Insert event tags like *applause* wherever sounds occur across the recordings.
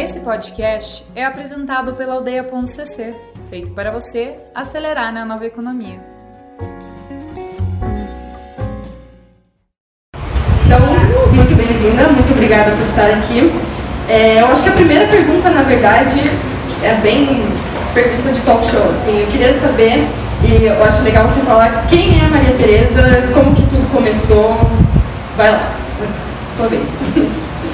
Esse podcast é apresentado pela Aldeia.cc, feito para você acelerar na nova economia. Então, muito bem-vinda, muito obrigada por estar aqui. É, eu acho que a primeira pergunta, na verdade, é bem pergunta de talk show. Assim, eu queria saber, e eu acho legal você falar quem é a Maria Tereza, como que tudo começou. Vai lá, tua vez.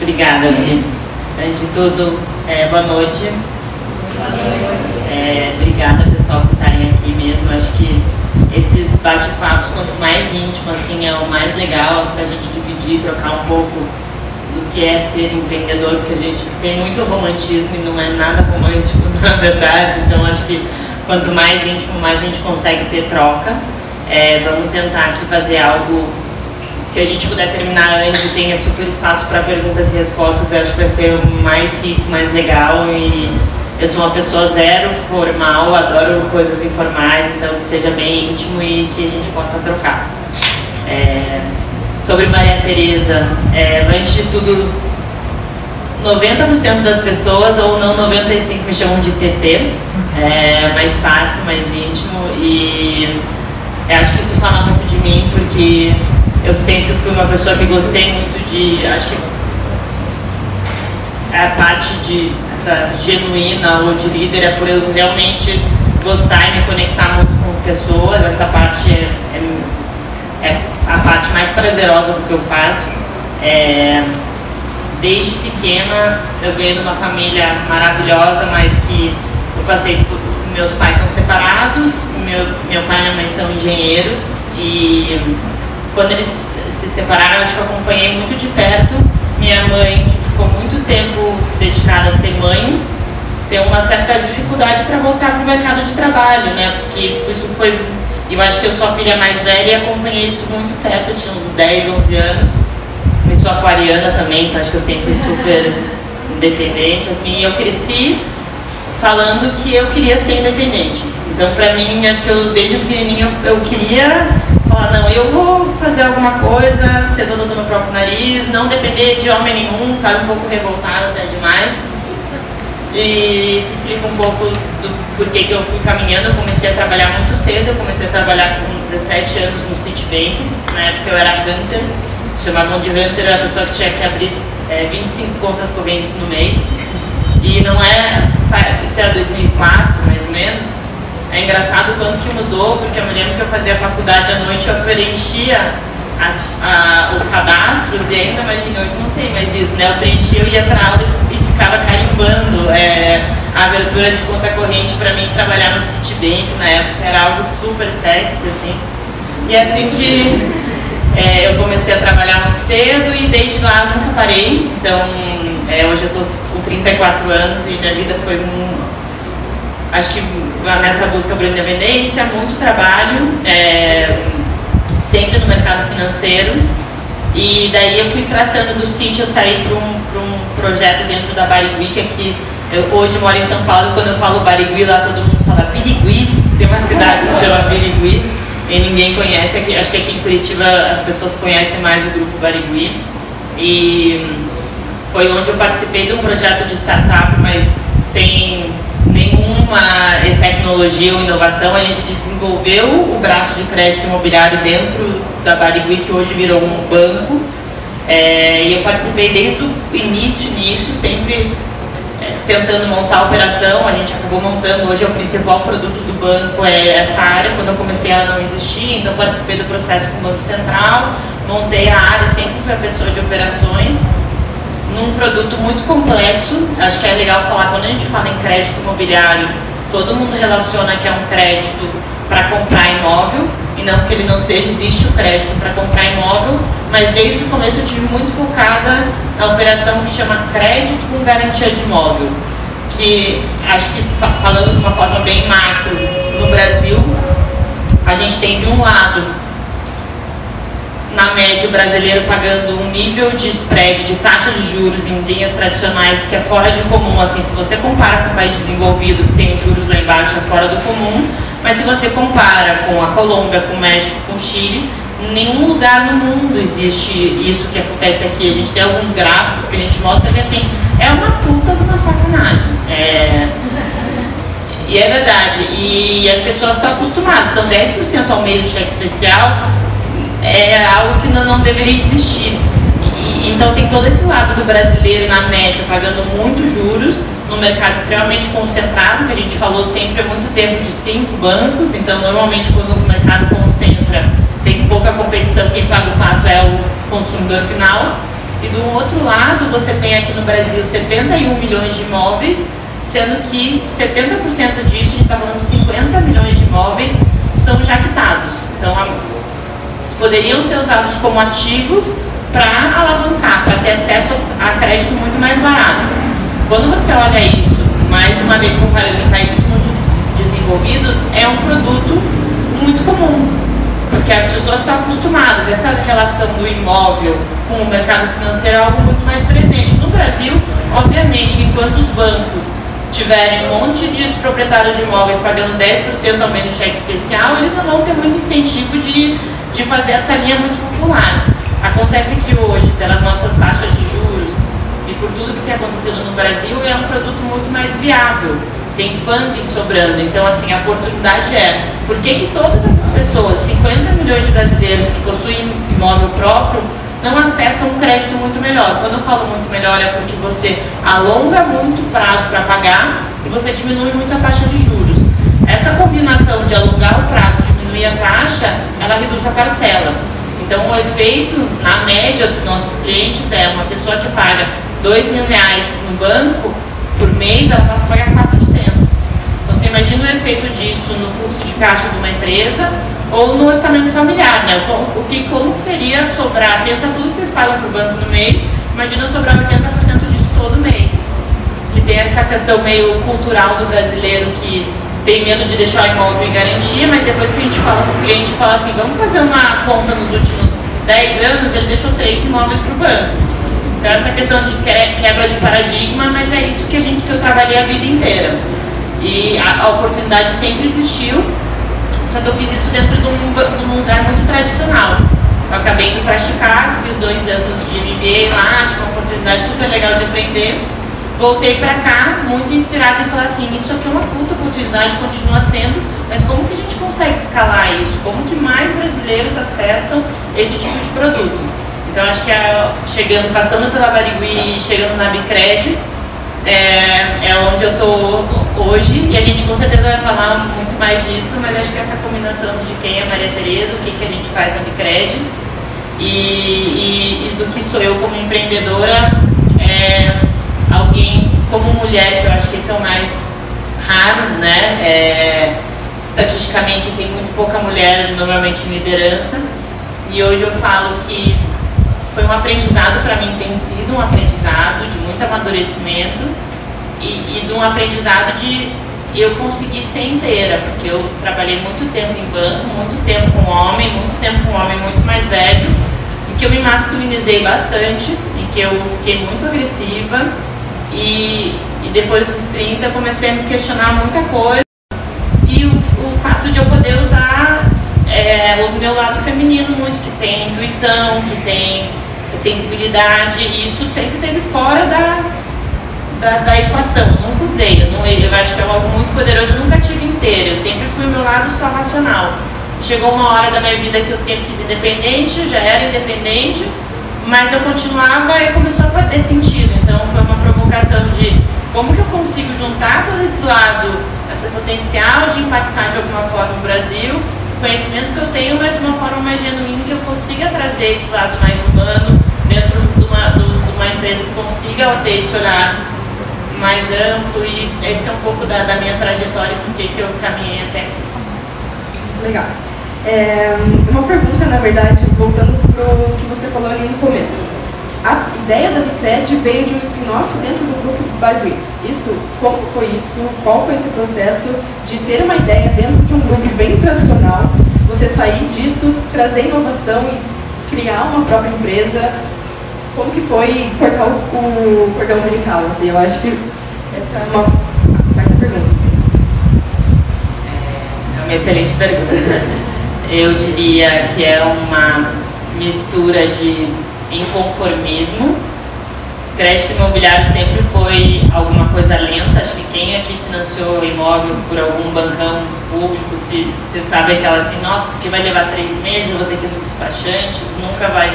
Obrigada, Lili. Antes de tudo, é, boa noite. É, obrigada, pessoal, por estarem aqui mesmo. Acho que esses bate-papos, quanto mais íntimo, assim, é o mais legal para a gente dividir, trocar um pouco do que é ser empreendedor, porque a gente tem muito romantismo e não é nada romântico, *laughs* na verdade. Então, acho que quanto mais íntimo, mais a gente consegue ter troca. É, vamos tentar aqui fazer algo se a gente puder terminar antes e tenha super espaço para perguntas e respostas, eu acho que vai ser mais rico, mais legal e eu sou uma pessoa zero formal, adoro coisas informais, então que seja bem íntimo e que a gente possa trocar. É, sobre Maria Tereza, é, antes de tudo, 90% das pessoas, ou não 95%, me chamam de TT, é mais fácil, mais íntimo e acho que isso fala muito de mim, porque eu sempre fui uma pessoa que gostei muito de, acho que a parte de essa genuína ou de líder é por eu realmente gostar e me conectar muito com pessoas, essa parte é, é, é a parte mais prazerosa do que eu faço. É, desde pequena eu venho de uma família maravilhosa, mas que eu passei por, meus pais são separados, meu, meu pai e minha mãe são engenheiros e quando eles se separaram, acho que eu acompanhei muito de perto. Minha mãe, que ficou muito tempo dedicada a ser mãe, tem uma certa dificuldade para voltar para o mercado de trabalho, né? Porque isso foi. Eu acho que eu sou a filha mais velha e acompanhei isso muito perto, tinha uns 10, 11 anos. E sou aquariana também, então acho que eu sempre fui super *laughs* independente, assim. Eu cresci falando que eu queria ser independente. Então, para mim, acho que eu desde pequenininho eu, eu queria falar, não, eu vou fazer alguma coisa, ser dona do meu próprio nariz, não depender de homem nenhum, sabe, um pouco revoltada até demais. E isso explica um pouco do porquê que eu fui caminhando. Eu comecei a trabalhar muito cedo, eu comecei a trabalhar com 17 anos no Citibank, na época eu era Hunter, chamavam de Hunter a pessoa que tinha que abrir é, 25 contas correntes no mês. E não é, isso era 2004 mais ou menos, é engraçado o quanto que mudou, porque eu me lembro que eu fazia faculdade à noite, eu preenchia as, a, os cadastros, e ainda imagina, hoje não tem mais isso, né? Eu preenchia, eu ia para aula e, ficava carimbando é, a abertura de conta corrente para mim trabalhar no Citibank na época, era algo super sexy, assim. E assim que é, eu comecei a trabalhar muito cedo e desde lá nunca parei. Então, é, hoje eu estou com 34 anos e minha vida foi um, acho que nessa busca por independência, muito trabalho, é, sempre no mercado financeiro. E daí eu fui traçando do sítio, eu saí para um, um projeto dentro da Barigui, que aqui, eu hoje moro em São Paulo, quando eu falo Barigui, lá todo mundo fala Birigui, tem uma cidade que chama Birigui, e ninguém conhece, aqui, acho que aqui em Curitiba as pessoas conhecem mais o grupo Barigui. E foi onde eu participei de um projeto de startup, mas sem nenhuma tecnologia ou inovação, a gente desenvolveu o braço de crédito imobiliário dentro da Barigui, que hoje virou um banco. É, e eu participei desde o início nisso, sempre é, tentando montar a operação. A gente acabou montando, hoje é o principal produto do banco, é essa área. Quando eu comecei ela não existia, então participei do processo com o Banco Central, montei a área, sempre fui a pessoa de operações num produto muito complexo. Acho que é legal falar, quando a gente fala em crédito imobiliário, todo mundo relaciona que é um crédito para comprar imóvel, e não que ele não seja, existe o crédito para comprar imóvel, mas desde o começo eu tive muito focada na operação que chama crédito com garantia de imóvel, que acho que falando de uma forma bem macro, no Brasil, a gente tem de um lado na média, o brasileiro pagando um nível de spread, de taxa de juros em linhas tradicionais que é fora de comum. Assim, se você compara com um país desenvolvido que tem juros lá embaixo, é fora do comum. Mas se você compara com a Colômbia, com o México, com o Chile, nenhum lugar no mundo existe isso que acontece aqui. A gente tem alguns gráficos que a gente mostra que assim, é uma puta de uma sacanagem. É, e é verdade. E as pessoas estão acostumadas. Então 10% ao mês de cheque especial é algo que não, não deveria existir. E, então tem todo esse lado do brasileiro na média pagando muitos juros no mercado extremamente concentrado, que a gente falou sempre há muito tempo de cinco bancos, então normalmente quando o mercado concentra tem pouca competição, quem paga o pato é o consumidor final. E do outro lado, você tem aqui no Brasil 71 milhões de imóveis, sendo que 70% disso, a gente está falando de 50 milhões de imóveis, são já quitados. Então, poderiam ser usados como ativos para alavancar, para ter acesso a crédito muito mais barato. Quando você olha isso, mais uma vez comparando em países muito desenvolvidos, é um produto muito comum porque as pessoas estão acostumadas. Essa relação do imóvel com o mercado financeiro é algo muito mais presente. No Brasil, obviamente, enquanto os bancos tiverem um monte de proprietários de imóveis pagando 10% ao menos de cheque especial, eles não vão ter muito incentivo de, de fazer essa linha muito popular. Acontece que hoje, pelas nossas taxas de juros e por tudo que tem acontecido no Brasil, é um produto muito mais viável tem funding sobrando. Então, assim, a oportunidade é, por que, que todas essas pessoas, 50 milhões de brasileiros que possuem imóvel próprio, não acessam um crédito muito melhor? Quando eu falo muito melhor é porque você alonga muito o prazo para pagar e você diminui muito a taxa de juros. Essa combinação de alongar o prazo diminuir a taxa, ela reduz a parcela. Então, o efeito, na média dos nossos clientes, é uma pessoa que paga 2 mil reais no banco, por mês, ela passa a pagar 4 você imagina o efeito disso no fluxo de caixa de uma empresa ou no orçamento familiar, né? O, o que como seria sobrar, pensa tudo que vocês pagam para o banco no mês, imagina sobrar 80% disso todo mês. Que tem essa questão meio cultural do brasileiro que tem medo de deixar o imóvel em garantia, mas depois que a gente fala com o cliente, fala assim, vamos fazer uma conta nos últimos 10 anos, ele deixou três imóveis para o banco. Então essa questão de quebra de paradigma, mas é isso que a gente que eu trabalhei a vida inteira. E a, a oportunidade sempre existiu, só que eu fiz isso dentro de um, de um lugar muito tradicional. Eu acabei indo para Chicago, fiz dois anos de MBA lá, tive uma oportunidade super legal de aprender. Voltei para cá, muito inspirada em falar assim, isso aqui é uma puta oportunidade, continua sendo, mas como que a gente consegue escalar isso? Como que mais brasileiros acessam esse tipo de produto? Então acho que a, chegando, passando pela Barigui e chegando na Bicred, é, é onde eu estou hoje e a gente com certeza vai falar muito mais disso, mas acho que essa combinação de quem é Maria Tereza, o que, que a gente faz na Bicred e, e, e do que sou eu como empreendedora, é alguém como mulher, que eu acho que esse é o mais raro, né? É, estatisticamente tem muito pouca mulher normalmente em liderança e hoje eu falo que foi um aprendizado para mim, tem sido um aprendizado de muito amadurecimento e, e de um aprendizado de eu conseguir ser inteira, porque eu trabalhei muito tempo em banco, muito tempo com homem, muito tempo com homem muito mais velho, em que eu me masculinizei bastante, em que eu fiquei muito agressiva e, e depois dos 30 comecei a me questionar muita coisa. E o, o fato de eu poder usar é, o meu lado feminino muito, que tem intuição, que tem sensibilidade, e isso sempre teve fora da, da, da equação, nunca usei, eu, não, eu acho que é algo muito poderoso, eu nunca tive inteiro, eu sempre fui o meu lado só racional. Chegou uma hora da minha vida que eu sempre quis independente, já era independente, mas eu continuava e começou a fazer sentido, então foi uma provocação de como que eu consigo juntar todo esse lado, esse potencial de impactar de alguma forma o Brasil, conhecimento que eu tenho, mas de uma forma mais genuína, que eu consiga trazer esse lado mais humano, dentro de uma, de uma empresa que consiga ter esse olhar mais amplo e esse é um pouco da, da minha trajetória com que, que eu caminhei até aqui. Legal. É, uma pergunta, na verdade, voltando para o que você falou ali no começo. A ideia da Bicred veio de um spin-off dentro do grupo Barbie. Isso, como foi isso? Qual foi esse processo de ter uma ideia dentro de um grupo bem tradicional, você sair disso, trazer inovação e criar uma própria empresa como que foi cortar o, cordão umbilical? Assim, eu acho que essa é uma quarta pergunta. Assim. É uma excelente pergunta. *laughs* Eu diria que é uma mistura de inconformismo crédito imobiliário sempre foi alguma coisa lenta. Acho que quem aqui financiou imóvel por algum bancão público, se você sabe aquela assim, nossa, aqui vai levar três meses, eu vou ter que ir no despachante, isso nunca vai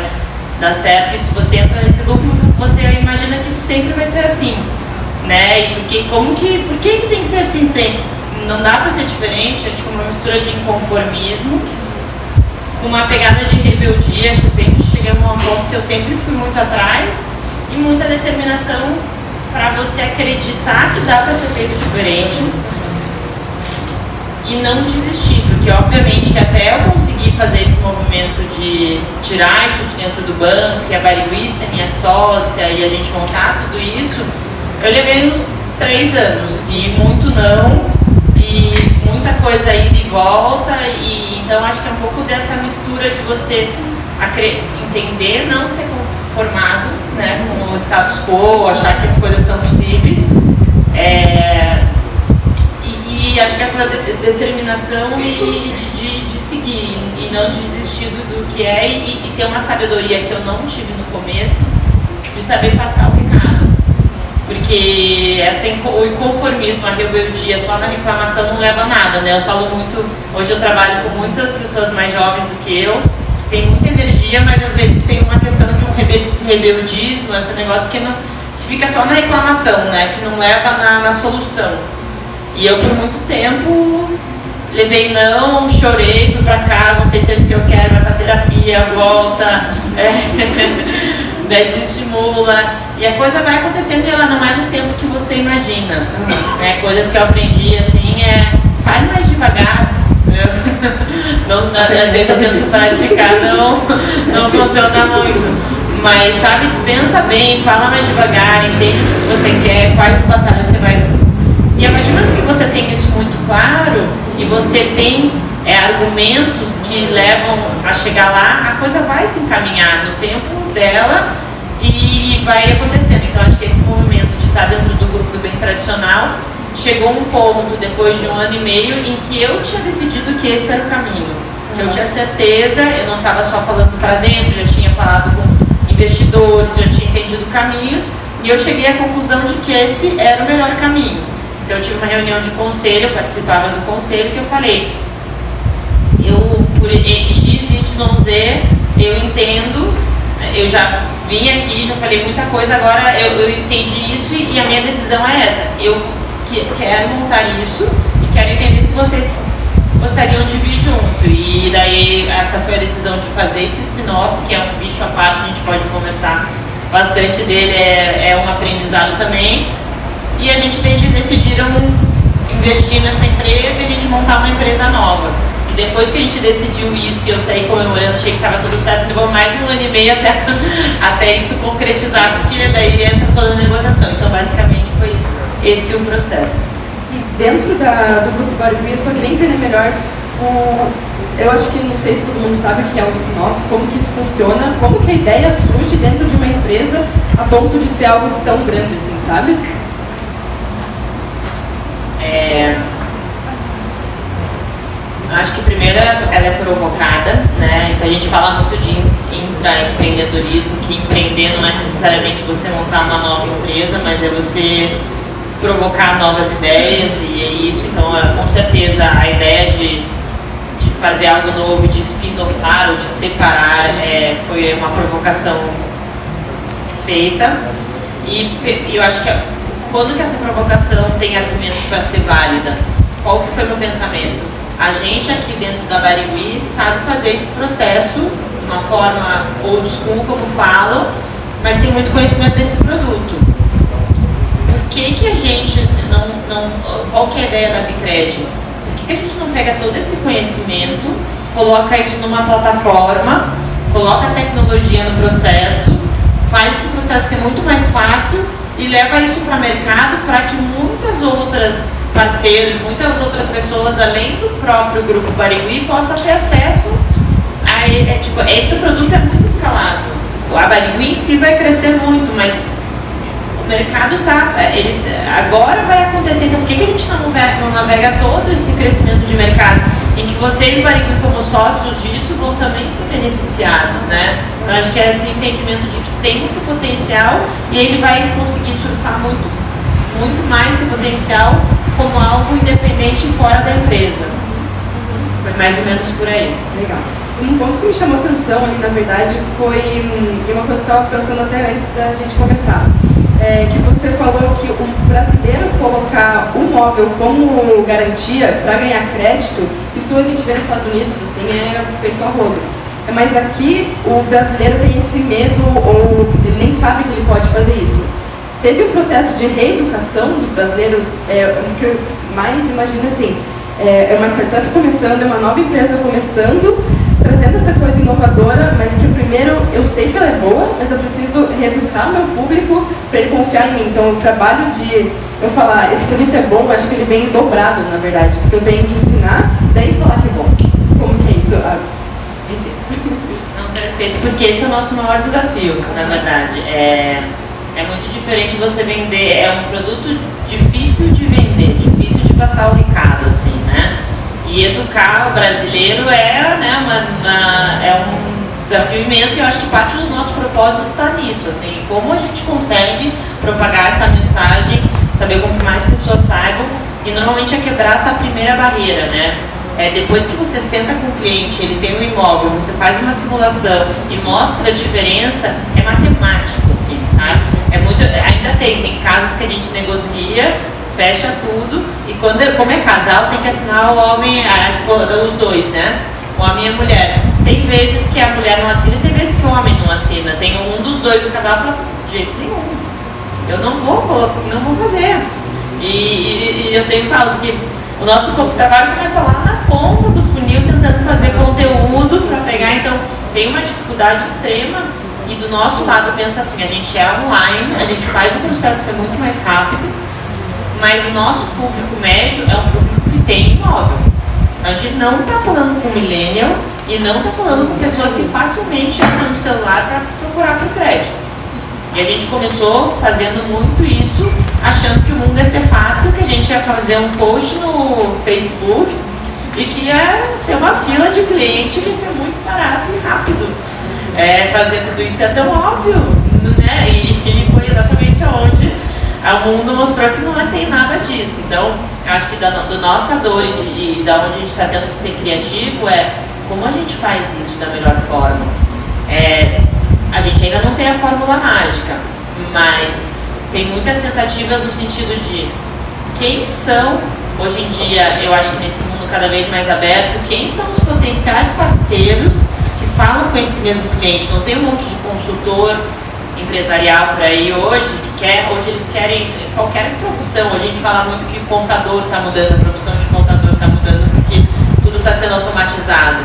dar certo. E se você entra nesse lucro, você imagina que isso sempre vai ser assim. Né? E porque, como que, por que, que tem que ser assim sempre? Não dá para ser diferente, acho que uma mistura de inconformismo, uma pegada de rebeldia, acho que sempre cheguei a um ponto que eu sempre fui muito atrás e muita determinação para você acreditar que dá para ser feito diferente e não desistir, porque obviamente que até eu conseguir fazer esse movimento de tirar isso de dentro do banco, e a Barigui ser minha sócia e a gente montar tudo isso, eu levei uns três anos e muito não e muita coisa indo e volta e então acho que é um pouco dessa mistura de você entender, não ser conformado né, com o status quo, achar que as coisas são possíveis. É, e, e, acho que essa de, determinação e de, de, seguir e não de desistir do, que é e, e ter uma sabedoria que eu não tive no começo, de saber passar o. Porque essa, o inconformismo, a rebeldia só na reclamação não leva a nada, né? Eu falo muito, hoje eu trabalho com muitas pessoas mais jovens do que eu, tem muita energia, mas às vezes tem uma questão de um rebeldismo, esse negócio que, não, que fica só na reclamação, né? Que não leva na, na solução. E eu por muito tempo levei não, chorei, fui pra casa, não sei se é isso que eu quero, vai pra terapia, volta, *laughs* é, *laughs* desestimula. E a coisa vai acontecendo e ela não é no tempo que você imagina. Né? Coisas que eu aprendi assim é faz mais devagar, *laughs* não, às vezes eu tento praticar, não, não funciona muito. Mas, sabe, pensa bem, fala mais devagar, entende o que você quer, quais batalhas você vai. E a partir do momento que você tem isso muito claro e você tem é, argumentos que levam a chegar lá, a coisa vai se encaminhar no tempo dela e vai acontecendo. Então, acho que esse movimento de estar dentro do grupo do bem tradicional chegou um ponto, depois de um ano e meio, em que eu tinha decidido que esse era o caminho. Que eu tinha certeza, eu não estava só falando para dentro, já tinha falado com investidores, já tinha entendido caminhos, e eu cheguei à conclusão de que esse era o melhor caminho. Então eu tive uma reunião de conselho, eu participava do conselho, que eu falei, eu por X, Y, Z, eu entendo, eu já vim aqui, já falei muita coisa, agora eu, eu entendi isso e, e a minha decisão é essa. Eu que, quero montar isso e quero entender se vocês gostariam de vir junto. E daí essa foi a decisão de fazer esse spin-off, que é um bicho à parte, a gente pode conversar bastante dele, é, é um aprendizado também. E a gente eles decidiram investir nessa empresa e a gente montar uma empresa nova. Depois que a gente decidiu isso e eu saí comemorando, achei que estava tudo certo, levou mais de um ano e meio até, *laughs* até isso concretizar, porque daí entra toda a negociação. Então basicamente foi esse o processo. E dentro da, do grupo eu só queria entender melhor o, eu acho que não sei se todo mundo sabe o que é um spin-off, como que isso funciona, como que a ideia surge dentro de uma empresa a ponto de ser algo tão grande assim, sabe? É, acho que primeiro ela é provocada, né? Então a gente fala muito de intraempreendedorismo, que empreender não é necessariamente você montar uma nova empresa, mas é você provocar novas ideias e é isso. Então, é, com certeza, a ideia de, de fazer algo novo, de spin-offar ou de separar, é, foi uma provocação feita. E eu acho que quando que essa provocação tem argumentos para ser válida? Qual que foi o meu pensamento? A gente aqui dentro da Barigui sabe fazer esse processo de uma forma old school, como falam, mas tem muito conhecimento desse produto que, que a gente não, não. Qual que é a ideia da Bicred? Por que, que a gente não pega todo esse conhecimento, coloca isso numa plataforma, coloca a tecnologia no processo, faz esse processo ser muito mais fácil e leva isso para o mercado para que muitas outras parceiros, muitas outras pessoas, além do próprio grupo Barigui, possam ter acesso a é, tipo, esse produto é muito escalável. A Barigui em si vai crescer muito, mas mercado tá, ele agora vai acontecer, então por que, que a gente não navega, não navega todo esse crescimento de mercado em que vocês, Barigui, como sócios disso, vão também ser beneficiados, né? Então, acho que é esse entendimento de que tem muito potencial e ele vai conseguir surfar muito, muito mais esse potencial como algo independente fora da empresa. Foi mais ou menos por aí. Legal. Um ponto que me chamou atenção ali, na verdade, foi hum, uma coisa que eu estava pensando até antes da gente começar. É, que você falou que o brasileiro colocar o móvel como garantia para ganhar crédito, isso a gente vê nos Estados Unidos, assim, é feito a rodo. É, mas aqui o brasileiro tem esse medo ou ele nem sabe que ele pode fazer isso. Teve um processo de reeducação dos brasileiros, é, o que eu mais imagino assim, é, é uma startup começando, é uma nova empresa começando, trazendo essa coisa inovadora, mas que primeiro eu sei que ela é boa, mas eu preciso reeducar meu público para ele confiar em mim. Então o trabalho de eu falar, esse produto é bom, acho que ele vem dobrado, na verdade, porque eu tenho que ensinar, daí falar que é bom. Como que é isso? Ah, enfim. Não, perfeito, porque esse é o nosso maior desafio, na verdade. É, é muito diferente você vender, é um produto difícil de vender, difícil de passar o recado, assim, né? E educar o brasileiro é, né, uma, uma, é um desafio imenso e eu acho que parte do nosso propósito está nisso, assim, como a gente consegue propagar essa mensagem, saber com que mais pessoas saibam e normalmente é quebrar essa primeira barreira, né? É, depois que você senta com o cliente, ele tem um imóvel, você faz uma simulação e mostra a diferença, é matemático, assim, sabe? É muito, ainda tem, tem casos que a gente negocia fecha tudo e quando, como é casal, tem que assinar o homem, a, os dois, né? O homem e a mulher. Tem vezes que a mulher não assina e tem vezes que o homem não assina. Tem um dos dois do casal que fala assim, de jeito nenhum. Eu não vou, não vou fazer. E, e, e eu sempre falo que o nosso trabalho começa lá na ponta do funil, tentando fazer conteúdo para pegar. Então, tem uma dificuldade extrema. E do nosso lado, pensa assim: a gente é online, a gente faz o processo ser muito mais rápido mas o nosso público médio é um público que tem imóvel. A gente não está falando com millennial e não está falando com pessoas que facilmente entram no celular para procurar por crédito. E a gente começou fazendo muito isso, achando que o mundo ia ser fácil, que a gente ia fazer um post no Facebook e que ia ter uma fila de cliente que ia ser muito barato e rápido. É, fazer tudo isso é tão óbvio, né? E, e foi exatamente aonde o mundo mostrou que não tem nada disso. Então, acho que da do nossa dor e, e da onde a gente está tendo que ser criativo é como a gente faz isso da melhor forma. É, a gente ainda não tem a fórmula mágica, mas tem muitas tentativas no sentido de quem são, hoje em dia, eu acho que nesse mundo cada vez mais aberto, quem são os potenciais parceiros falam com esse mesmo cliente. Não tem um monte de consultor empresarial por aí hoje quer, hoje eles querem qualquer profissão. A gente fala muito que o contador está mudando, a profissão de contador está mudando porque tudo está sendo automatizado.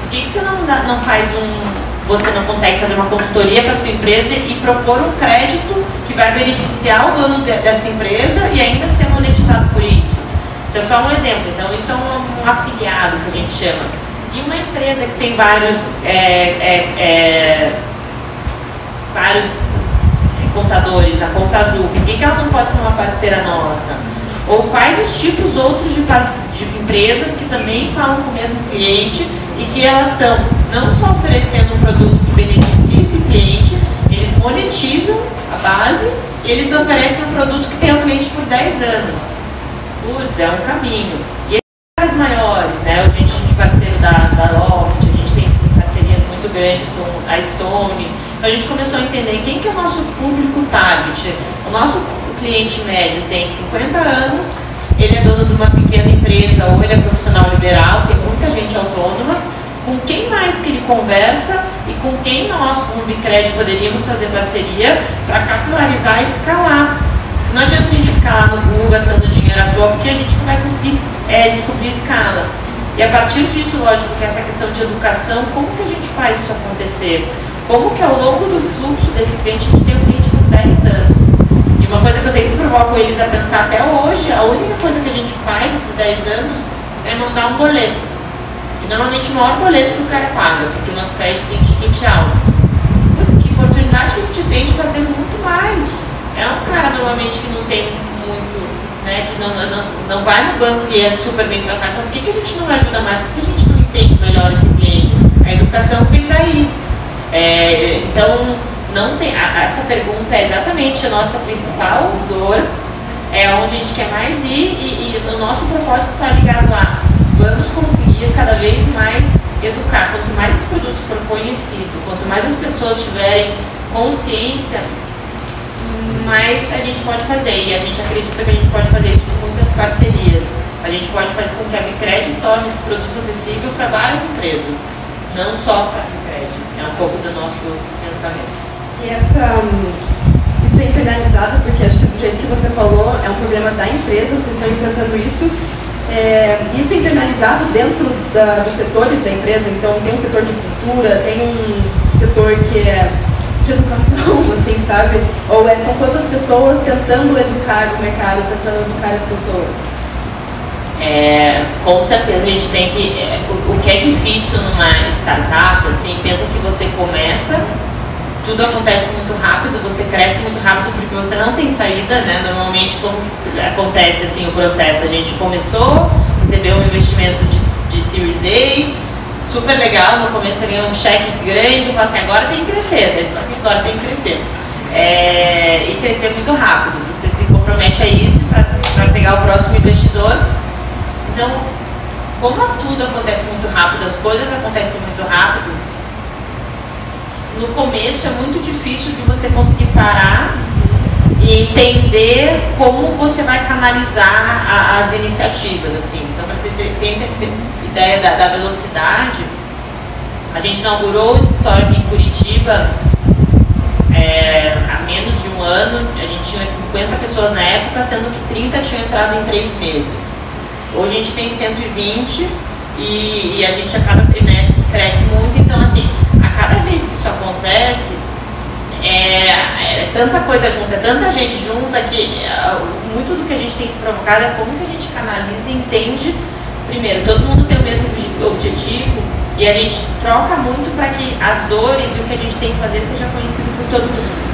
Por que, que você não, não faz um. Você não consegue fazer uma consultoria para a tua empresa e propor um crédito que vai beneficiar o dono de, dessa empresa e ainda ser monetizado por isso? Isso é só um exemplo. Então, isso é um, um afiliado que a gente chama. E uma empresa que tem vários, é, é, é, vários contadores, a Conta Azul, por que, que ela não pode ser uma parceira nossa? Ou quais os tipos outros de, de empresas que também falam com o mesmo cliente e que elas estão não só oferecendo um produto que beneficie esse cliente, eles monetizam a base e eles oferecem um produto que tem o cliente por 10 anos. Putz, é um caminho. E as maiores, né gente, a gente parceiro da, da Loft, a gente tem parcerias muito grandes com a Stone, a gente começou a entender quem que é o nosso público target. O nosso cliente médio tem 50 anos, ele é dono de uma pequena empresa ou ele é profissional liberal, tem muita gente autônoma. Com quem mais que ele conversa e com quem nós, como Bicred, poderíamos fazer parceria para capitalizar e escalar. Não adianta a gente ficar lá no Google gastando dinheiro à toa, porque a gente não vai conseguir é, descobrir escala. E a partir disso, lógico, que essa questão de educação, como que a gente faz isso acontecer? como que ao longo do fluxo desse cliente a gente tem um cliente por 10 anos. E uma coisa que eu sempre provoco eles a pensar até hoje, a única coisa que a gente faz nesses 10 anos é mandar um boleto. E normalmente o maior boleto que o cara paga, porque o nosso crédito tem ticket alto. Putz, que oportunidade que a gente tem de fazer muito mais. É um cara normalmente que não tem né, que não, não, não vai no banco e é super bem tratado. Então por que, que a gente não ajuda mais? Por que a gente não entende melhor esse cliente? A educação vem daí. É, então, não tem, a, essa pergunta é exatamente a nossa principal dor, é onde a gente quer mais ir e, e o nosso propósito está ligado a vamos conseguir cada vez mais educar. Quanto mais esse produto for conhecido, quanto mais as pessoas tiverem consciência, mais a gente pode fazer. E a gente acredita que a gente pode fazer isso com muitas parcerias. A gente pode fazer com que a Micred torne esse produto acessível para várias empresas, não só para a Micred. É um pouco do nosso pensamento. E essa, isso é internalizado, porque acho que do jeito que você falou, é um problema da empresa, vocês estão enfrentando isso. É, isso é internalizado dentro da, dos setores da empresa, então tem um setor de cultura, tem um setor que é de educação, *laughs* assim, sabe? Ou é, são todas as pessoas tentando educar o mercado, tentando educar as pessoas? É, com certeza a gente tem que. É, o, o, que é difícil numa startup, assim, pensa que você começa, tudo acontece muito rápido, você cresce muito rápido porque você não tem saída, né? Normalmente como acontece assim o processo? A gente começou, recebeu um investimento de, de Series A, super legal, no começo você ganhou um cheque grande, e fala assim, agora tem que crescer, daí fala assim, agora tem que crescer. É, e crescer muito rápido, você se compromete a isso para pegar o próximo investidor. Então, como tudo acontece muito rápido, as coisas acontecem muito rápido, no começo é muito difícil de você conseguir parar e entender como você vai canalizar a, as iniciativas, assim. Então, para vocês terem ideia da, da, velocidade, a gente inaugurou o escritório aqui em Curitiba é, há menos de um ano. A gente tinha 50 pessoas na época, sendo que 30 tinham entrado em três meses. Hoje a gente tem 120 e, e a gente a cada trimestre cresce muito. Então, assim, a cada vez que isso acontece, é, é, tanta coisa junta, é tanta gente junta que uh, muito do que a gente tem se provocado é como que a gente canaliza e entende, primeiro, todo mundo tem o mesmo objetivo e a gente troca muito para que as dores e o que a gente tem que fazer seja conhecido por todo mundo.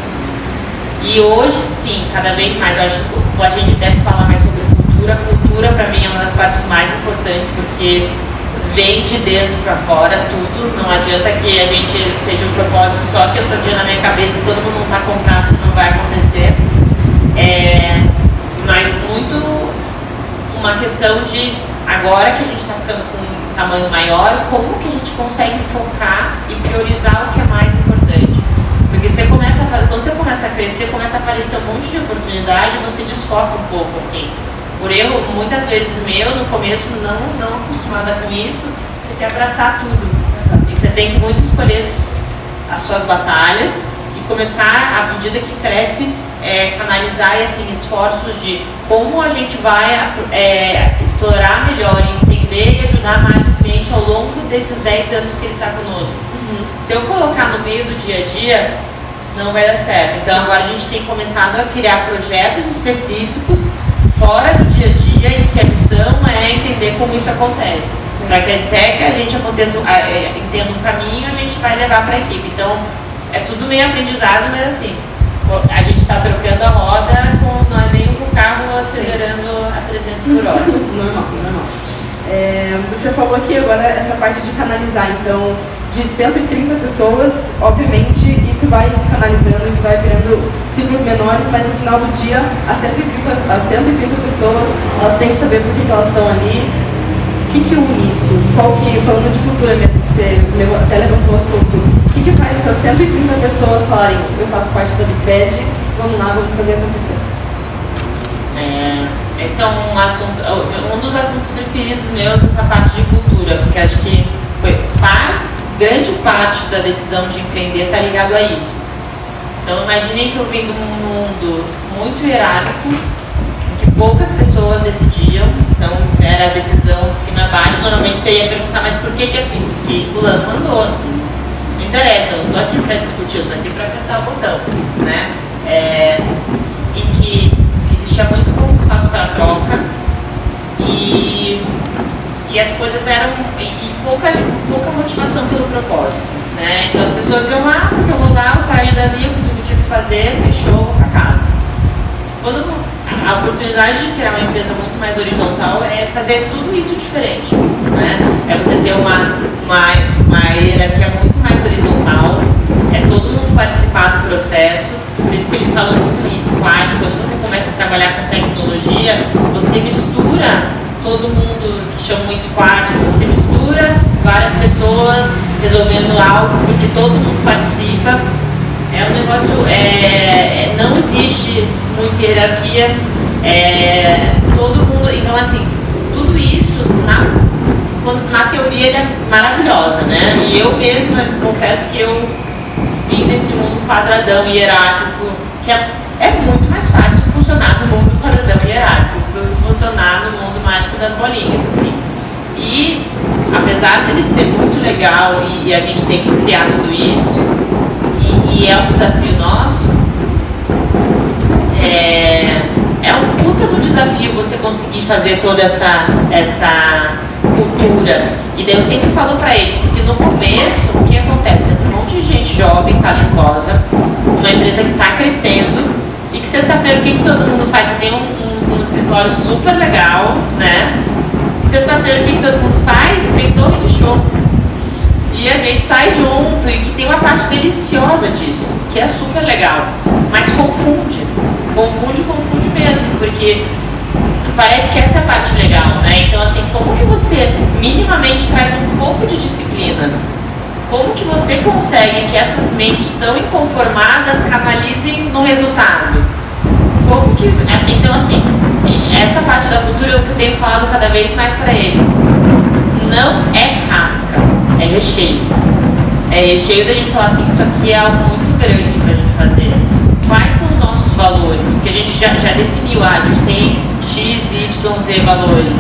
E hoje sim, cada vez mais, eu acho que a gente deve falar mais sobre cultura. Cultura para mim é uma das partes mais importantes porque vem de dentro para fora tudo. Não adianta que a gente seja um propósito só que eu estou dia na minha cabeça e todo mundo está comprado, não vai acontecer. É, mas muito uma questão de agora que a gente está ficando com um tamanho maior, como que a gente consegue focar e priorizar o que é mais importante. Porque você começa a quando você começa a crescer, começa a aparecer um monte de oportunidade, você desfoca um pouco assim por erro, muitas vezes meu, no começo, não, não acostumada com isso, você quer abraçar tudo. E você tem que muito escolher as suas batalhas e começar, à medida que cresce, é, canalizar assim, esforços de como a gente vai é, explorar melhor, entender e ajudar mais o cliente ao longo desses 10 anos que ele está conosco. Uhum. Se eu colocar no meio do dia a dia, não vai dar certo. Então agora a gente tem começado a criar projetos específicos fora do dia a dia em que a missão é entender como isso acontece. Para que até que a gente aconteça, é, entenda um caminho, a gente vai levar para a equipe. Então, é tudo meio aprendizado, mas assim, a gente está trocando a roda, com, não é nem com o carro acelerando a 300 por hora. *laughs* Normal, normal. É, você falou aqui agora essa parte de canalizar, então de 130 pessoas, obviamente isso vai se canalizando, isso vai virando ciclos menores, mas no final do dia as 130, as 130 pessoas elas têm que saber por que, que elas estão ali, o que, que une isso, qual que, falando de cultura mesmo, que você levou, até levantou o assunto, o que, que faz essas 130 pessoas falarem, eu faço parte da Biped, vamos lá, vamos fazer acontecer? É, esse é um assunto, um dos assuntos preferidos meus, essa parte de cultura, porque acho que foi parte grande parte da decisão de empreender está ligado a isso. Então imaginem que eu vim de um mundo muito hierárquico, em que poucas pessoas decidiam, então era a decisão de cima a baixo, normalmente você ia perguntar, mas por que que assim? Porque fulano mandou. Não interessa, eu não estou aqui para discutir, eu estou aqui para apertar o botão. Né? É, que existia muito pouco espaço para troca e e as coisas eram. E, e pouca, pouca motivação pelo propósito. Né? Então as pessoas iam lá, porque eu vou lá, eu saio dali, eu fiz o que tinha que fazer, fechou, para casa. Quando a oportunidade de criar uma empresa muito mais horizontal é fazer tudo isso diferente. Né? É você ter uma, uma, uma hierarquia muito mais horizontal, é todo mundo participar do processo, por isso que eles falam muito em squad, quando você começa a trabalhar com tecnologia, você mistura todo mundo que chama um squad, você mistura várias pessoas resolvendo algo e que todo mundo participa. É um negócio, é, é, não existe muita hierarquia, é, todo mundo, então assim, tudo isso na, quando, na teoria é maravilhosa, né? E eu mesma confesso que eu vim desse mundo quadradão hierárquico, que é, é muito mais fácil funcionar no mundo quadradão hierárquico funcionar no mundo mágico das bolinhas, assim. E apesar dele ser muito legal e, e a gente tem que criar tudo isso, e, e é um desafio nosso, é, é um puta do desafio você conseguir fazer toda essa, essa cultura. E daí eu sempre falo para eles, porque no começo, o que acontece? Entra um monte de gente jovem, talentosa, uma empresa que está crescendo, e que sexta-feira o que, que todo mundo faz? Você tem um, um, um escritório super legal, né? Sexta-feira o que, todo mundo faz? Tem torre de show. E a gente sai junto e que tem uma parte deliciosa disso, que é super legal, mas confunde. Confunde, confunde mesmo, porque parece que essa é a parte legal, né? Então assim, como que você minimamente traz um pouco de disciplina? como que você consegue que essas mentes tão inconformadas canalizem no resultado? Como que. É, então, assim, essa parte da cultura é o que eu tenho falado cada vez mais para eles. Não é casca, é recheio. É recheio da gente falar assim, isso aqui é algo muito grande para a gente fazer. Quais são os nossos valores? Porque a gente já, já definiu, ah, a gente tem X, Y, Z valores.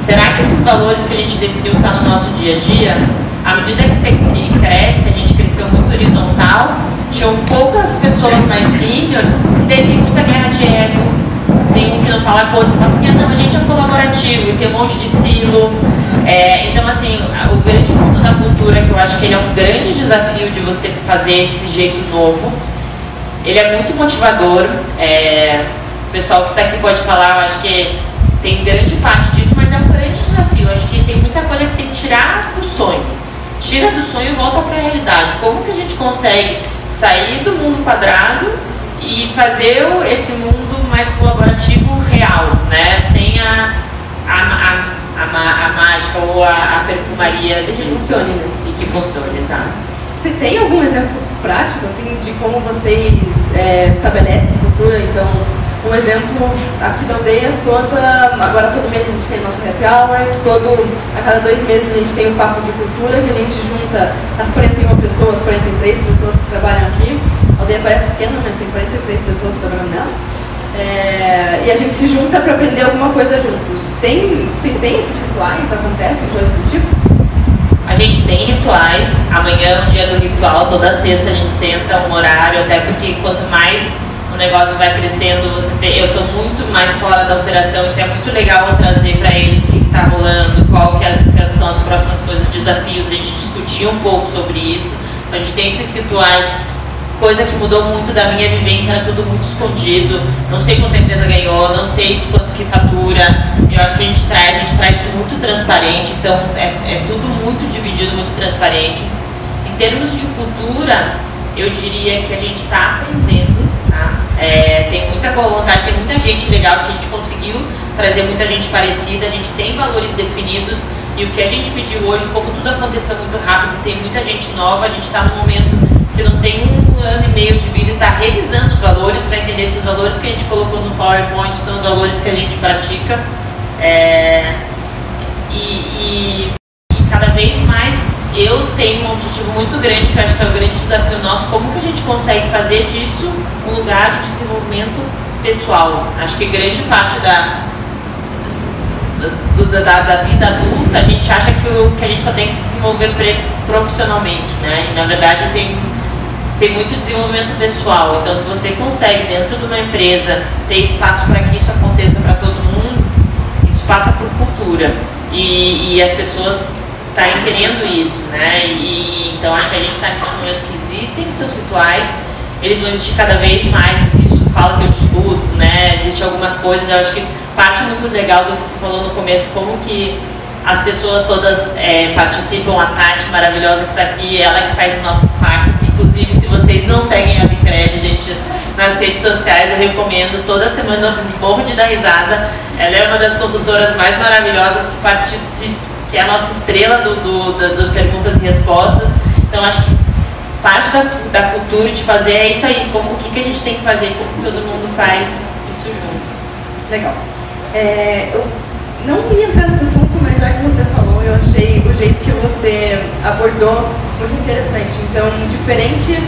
Será que esses valores que a gente definiu estão tá no nosso dia a dia? à medida que você cresce, a gente cresceu muito horizontal, tinham poucas pessoas mais seniors, e daí tem muita guerra de ego, tem um que não fala com outro, fala assim, ah, não, a gente é colaborativo, e tem um monte de silo. É, então, assim, o grande ponto da cultura, que eu acho que ele é um grande desafio de você fazer esse jeito novo, ele é muito motivador. É, o pessoal que está aqui pode falar, eu acho que tem grande parte disso, mas é um grande desafio. Eu acho que tem muita coisa que você tem que tirar do sonho tira do sonho e volta para a realidade. Como que a gente consegue sair do mundo quadrado e fazer esse mundo mais colaborativo real, né? Sem a, a, a, a, a mágica ou a, a perfumaria. E que funcione, né? E que funcione, exato. Você tem algum exemplo prático, assim, de como vocês é, estabelecem cultura, então um exemplo aqui da aldeia toda, agora todo mês a gente tem nosso happy hour, todo, a cada dois meses a gente tem um papo de cultura que a gente junta as 41 pessoas, 43 pessoas que trabalham aqui. A aldeia parece pequena, mas tem 43 pessoas trabalhando nela. É, e a gente se junta para aprender alguma coisa juntos. Tem, vocês têm esses rituais? Acontecem coisas do tipo? A gente tem rituais. Amanhã é um dia do ritual, toda sexta a gente senta um horário, até porque quanto mais o negócio vai crescendo, você tem, eu estou muito mais fora da operação, então é muito legal eu trazer para eles o que está rolando, qual que, as, que são as próximas coisas, desafios, a gente discutir um pouco sobre isso. Então, a gente tem esses rituais, coisa que mudou muito da minha vivência, era tudo muito escondido, não sei quanto a empresa ganhou, não sei quanto que fatura, eu acho que a gente traz, a gente traz isso muito transparente, então é, é tudo muito dividido, muito transparente. Em termos de cultura, eu diria que a gente está aprendendo é, tem muita boa vontade, tem muita gente legal que a gente conseguiu trazer muita gente parecida, a gente tem valores definidos e o que a gente pediu hoje, como tudo aconteceu muito rápido, tem muita gente nova, a gente está num momento que não tem um ano e meio de vida e está revisando os valores para entender se os valores que a gente colocou no PowerPoint são os valores que a gente pratica. É, e, e, e cada vez mais eu tenho um objetivo muito grande, que acho que é o grande desafio nosso, como que a gente consegue fazer disso um lugar de desenvolvimento pessoal. Acho que grande parte da, da, da, da vida adulta, a gente acha que, o, que a gente só tem que se desenvolver profissionalmente, né? E na verdade tem, tem muito desenvolvimento pessoal. Então se você consegue dentro de uma empresa ter espaço para que isso aconteça para todo mundo, isso passa por cultura. E, e as pessoas estarem querendo isso, né? E, então acho que a gente está nesse momento que existem os seus rituais, eles vão existir cada vez mais, existe o fala que eu discuto, né? Existem algumas coisas, eu acho que parte muito legal do que você falou no começo, como que as pessoas todas é, participam, a Tati maravilhosa que está aqui, ela que faz o nosso se vocês não seguem a Bicred, gente, nas redes sociais, eu recomendo, toda semana eu morro de dar risada, ela é uma das consultoras mais maravilhosas que participa, que é a nossa estrela do, do, do, do Perguntas e Respostas, então acho que parte da, da cultura de fazer é isso aí, como o que, que a gente tem que fazer, como todo mundo faz isso junto. Legal. É, eu não ia entrar nesse assunto, mas já que você falou, eu achei o jeito que você abordou muito interessante. Então, diferente,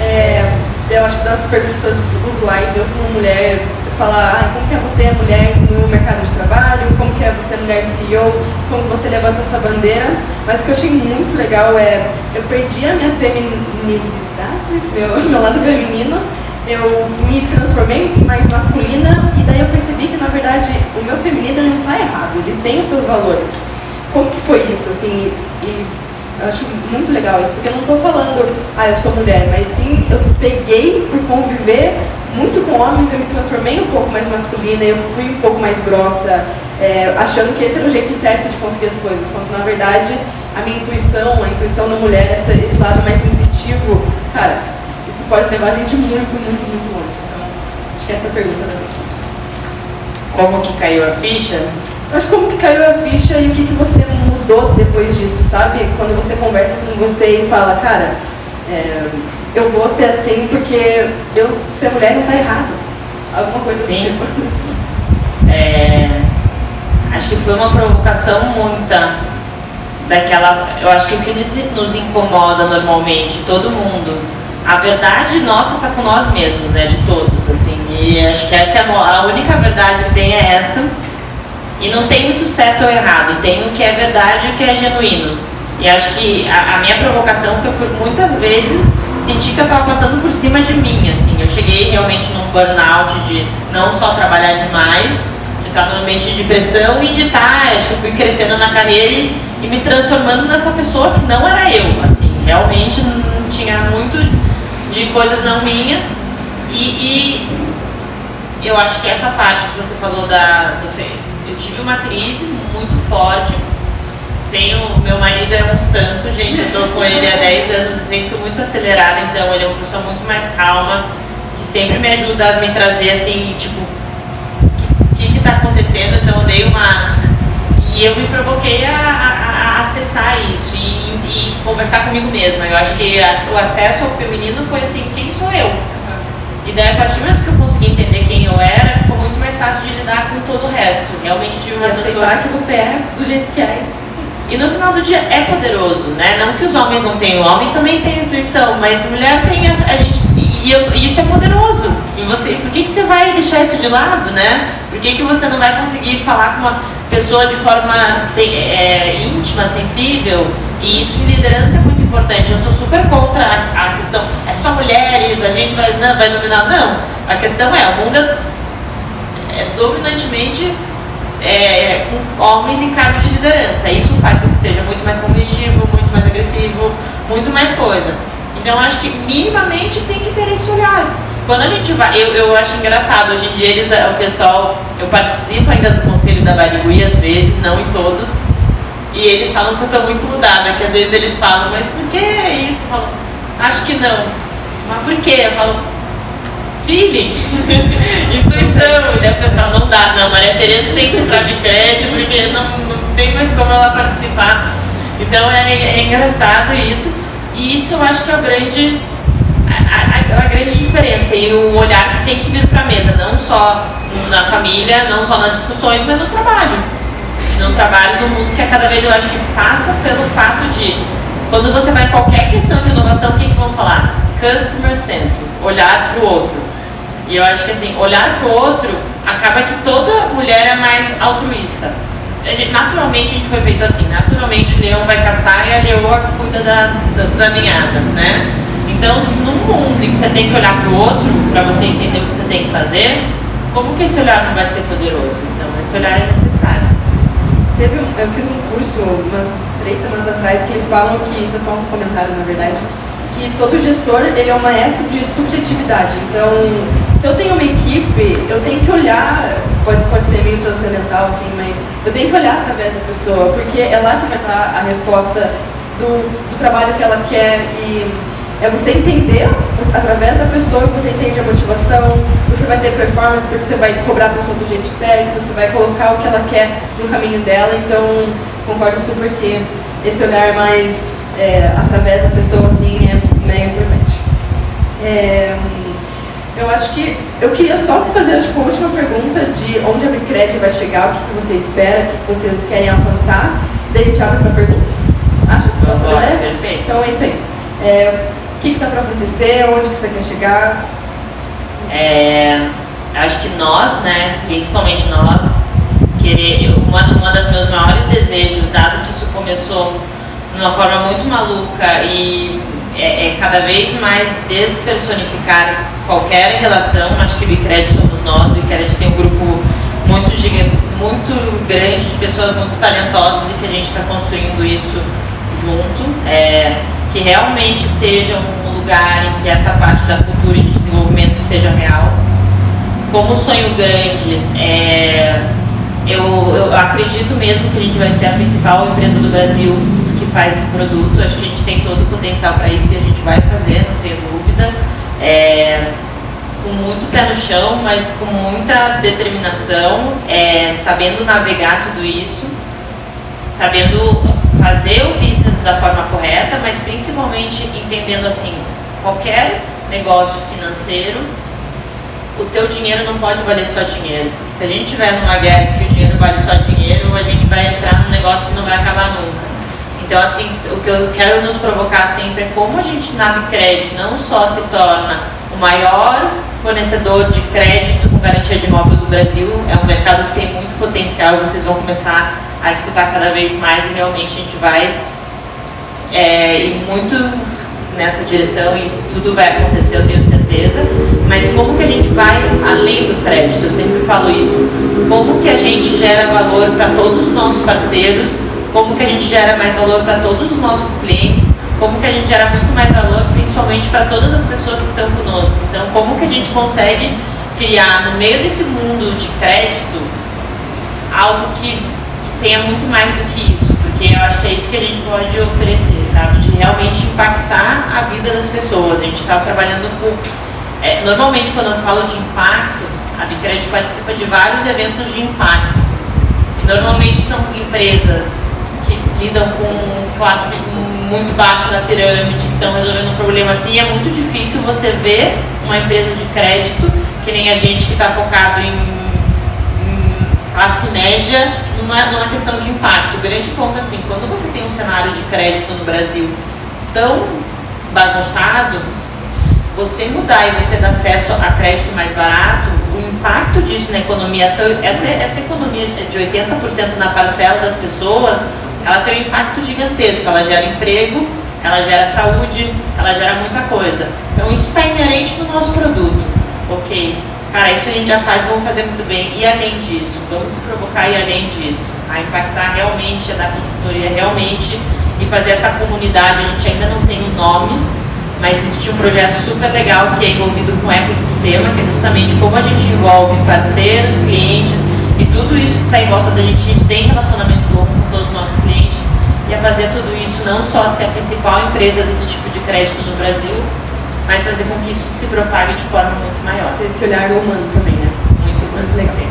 é, eu acho que das perguntas usuais, eu como mulher, falar ah, como que é você mulher no mercado de trabalho, como que é você mulher CEO, como você levanta essa bandeira. Mas o que eu achei muito legal é, eu perdi a minha feminilidade, meu, *laughs* meu lado feminino, eu me transformei mais masculina e daí eu percebi que na verdade o meu feminino não está errado, ele tem os seus valores. Como que foi isso, assim, e eu acho muito legal isso, porque eu não estou falando, ah, eu sou mulher, mas sim, eu peguei por conviver muito com homens, eu me transformei um pouco mais masculina, eu fui um pouco mais grossa, é, achando que esse era o jeito certo de conseguir as coisas, quando na verdade a minha intuição, a intuição da mulher, essa, esse lado mais sensitivo, cara, isso pode levar a gente muito, muito, muito longe. Então, acho que essa é a pergunta da vez. Como que caiu a ficha? Eu acho como que caiu a ficha e o que, que você mudou depois disso, sabe? Quando você conversa com você e fala, cara, é, eu vou ser assim porque eu ser mulher não está errado. Alguma coisa Sim. do tipo. *laughs* É, acho que foi uma provocação muita daquela. Eu acho que o que nos incomoda normalmente, todo mundo, a verdade nossa está com nós mesmos, né? De todos, assim. E acho que essa é a, a única verdade que tem é essa. E não tem muito certo ou errado, tem o que é verdade e o que é genuíno. E acho que a, a minha provocação foi por muitas vezes senti que eu estava passando por cima de mim, assim. Eu cheguei realmente num burnout de não só trabalhar demais, de estar no ambiente de pressão e de estar, acho que eu fui crescendo na carreira e, e me transformando nessa pessoa que não era eu, assim. Realmente não tinha muito de coisas não minhas. E, e eu acho que essa parte que você falou da. Do, tive uma crise muito forte tenho, meu marido é um santo, gente, eu tô com ele há 10 anos e sempre fui muito acelerada, então ele é uma pessoa muito mais calma, que sempre me ajuda a me trazer assim, tipo, o que, que, tá acontecendo, então eu dei uma. E eu me provoquei a, a, a acessar isso e, e, conversar comigo mesma. Eu acho que a, o acesso ao feminino foi assim, quem sou eu? E daí a partir do momento que eu consegui entender quem eu era, fácil de lidar com todo o resto. Realmente tive uma aceitar que você é do jeito que é. E no final do dia é poderoso, né? Não que os homens não tenham, o homem também tem intuição, mas mulher tem a, a gente e, e, isso é poderoso. E você, por que, que você vai deixar isso de lado, né? Por que, que você não vai conseguir falar com uma pessoa de forma é, íntima, sensível? E isso em liderança é muito importante. Eu sou super contra a, a questão, é só mulheres, a gente vai, não, vai dominar. Não, a questão é, o mundo é, dominantemente é, com homens em cargo de liderança. Isso faz com que seja muito mais competitivo, muito mais agressivo, muito mais coisa. Então acho que minimamente tem que ter esse olhar. Quando a gente vai, eu, eu acho engraçado, hoje em dia eles, o pessoal, eu participo ainda do conselho da Barigui às vezes, não em todos, e eles falam que eu estou muito mudada, que às vezes eles falam, mas por que isso? Eu falo, acho que não. Mas por quê? Eu falo, feeling, *laughs* intuição. E daí o pessoal não dá, não, Maria Tereza tem que ir para Bicred porque não, não tem mais como ela participar. Então é, é, engraçado isso. E isso eu acho que é o grande, a, a, a grande diferença. E o olhar que tem que vir para a mesa, não só na família, não só nas discussões, mas no trabalho. No trabalho, no mundo que a cada vez eu acho que passa pelo fato de quando você vai em qualquer questão de inovação, o que, que vão falar? Customer centric, olhar para o outro. E eu acho que assim, olhar para o outro acaba que toda mulher é mais altruísta. A gente, naturalmente a gente foi feito assim, naturalmente o leão vai caçar e a leoa cuida da, da, da ninhada, né? Então, num mundo em que você tem que olhar para o outro para você entender o que você tem que fazer, como que esse olhar não vai ser poderoso? Então, esse olhar é necessário. Teve um, eu fiz um curso umas três semanas atrás que eles falam que, isso é só um comentário na verdade, que todo gestor ele é um maestro de subjetividade. Então, se eu tenho uma equipe, eu tenho que olhar, pode, pode ser meio transcendental, assim, mas eu tenho que olhar através da pessoa, porque é lá que vai estar a resposta do, do trabalho que ela quer e é você entender através da pessoa que você entende a motivação, você vai ter performance porque você vai cobrar a pessoa do jeito certo, você vai colocar o que ela quer no caminho dela, então concordo super que esse olhar mais é, através da pessoa assim é mega importante. É, eu acho que eu queria só fazer tipo, a última pergunta de onde a Bicred vai chegar, o que, que você espera, o que vocês querem alcançar, daí a gente abre para pergunta. Acho que posso Perfeito. Então é isso aí. É, o que está para acontecer, onde que você quer chegar? É, acho que nós, né, principalmente nós, querer, uma, uma das meus maiores desejos, dado que isso começou de uma forma muito maluca e é, é cada vez mais despersonificar qualquer relação, acho que o Bicred somos nós, o Bicred tem um grupo muito muito grande de pessoas muito talentosas e que a gente está construindo isso junto. É, que realmente seja um lugar em que essa parte da cultura e de desenvolvimento seja real. Como sonho grande, é, eu, eu, acredito mesmo que a gente vai ser a principal empresa do Brasil faz esse produto. Acho que a gente tem todo o potencial para isso e a gente vai fazer, não tenho dúvida. É, com muito pé no chão, mas com muita determinação, é, sabendo navegar tudo isso, sabendo fazer o business da forma correta, mas principalmente entendendo assim, qualquer negócio financeiro, o teu dinheiro não pode valer só dinheiro. Porque se a gente tiver numa guerra que o dinheiro vale só dinheiro, a gente vai entrar num negócio que não vai acabar nunca. Então, assim, o que eu quero nos provocar sempre é como a gente na Crédito não só se torna o maior fornecedor de crédito com garantia de imóvel do Brasil, é um mercado que tem muito potencial e vocês vão começar a escutar cada vez mais e realmente a gente vai é, ir muito nessa direção e tudo vai acontecer, eu tenho certeza. Mas como que a gente vai além do crédito? Eu sempre falo isso. Como que a gente gera valor para todos os nossos parceiros? Como que a gente gera mais valor para todos os nossos clientes? Como que a gente gera muito mais valor, principalmente para todas as pessoas que estão conosco? Então, como que a gente consegue criar no meio desse mundo de crédito algo que tenha muito mais do que isso, porque eu acho que é isso que a gente pode oferecer, sabe? De realmente impactar a vida das pessoas. A gente está trabalhando com. É, normalmente, quando eu falo de impacto, a Bicred participa de vários eventos de impacto. E normalmente são empresas que lidam com classe muito baixa da pirâmide, que estão resolvendo um problema assim. É muito difícil você ver uma empresa de crédito, que nem a gente que está focado em, em classe média, numa, numa questão de impacto. O grande ponto assim, quando você tem um cenário de crédito no Brasil tão bagunçado, você mudar e você dar acesso a crédito mais barato, o impacto disso na economia, essa, essa economia de 80% na parcela das pessoas, ela tem um impacto gigantesco. Ela gera emprego, ela gera saúde, ela gera muita coisa. Então isso está inerente no nosso produto. Ok, cara, isso a gente já faz, vamos fazer muito bem. E além disso, vamos se provocar e além disso, a impactar realmente, a dar consultoria realmente e fazer essa comunidade. A gente ainda não tem um nome, mas existe um projeto super legal que é envolvido com o ecossistema, que é justamente como a gente envolve parceiros, clientes e tudo isso que está em volta da gente. A gente tem relacionamento louco com todos os nossos clientes e a fazer tudo isso não só ser a principal empresa desse tipo de crédito no Brasil, mas fazer com que isso se propague de forma muito maior. Esse olhar humano também, né? Muito humano. Legal. Sim.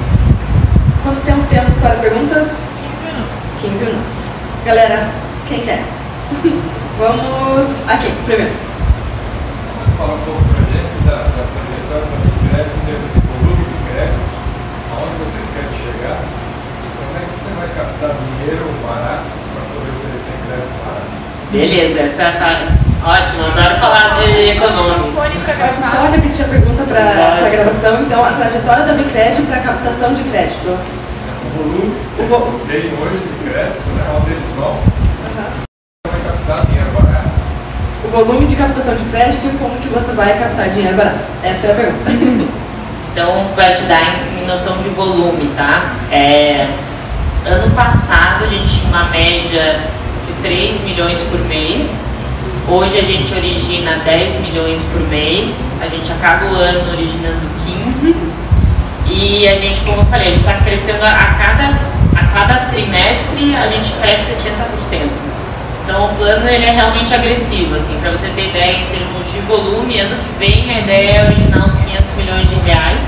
Quanto tempo temos para perguntas? 15 minutos. 15 minutos. Galera, quem quer? *laughs* Vamos aqui, primeiro. Você pode falar um pouco para a gente da, da trajetória da Bicred, em termos de volume de crédito, aonde vocês querem chegar e como é que você vai captar dinheiro barato para poder oferecer crédito barato? Beleza, essa é a Ótimo, adoro falar de econômico. Fone pra Posso só repetir a pergunta para a gravação? Então, a trajetória da Bicred para captação de crédito. O volume que têm hoje de crédito, né, onde eles vão, vai captar dinheiro barato. O volume de captação de crédito e como que você vai captar dinheiro barato? Essa é a pergunta. Então, para te dar em, em noção de volume, tá? É, ano passado a gente tinha uma média 3 milhões por mês. Hoje a gente origina 10 milhões por mês A gente acaba o ano originando 15 e a gente, como eu falei, a gente está crescendo a cada, a cada trimestre, a gente cresce 60%. Então o plano ele é realmente agressivo, assim, para você ter ideia em termos de volume, ano que vem a ideia é originar uns 500 milhões de reais.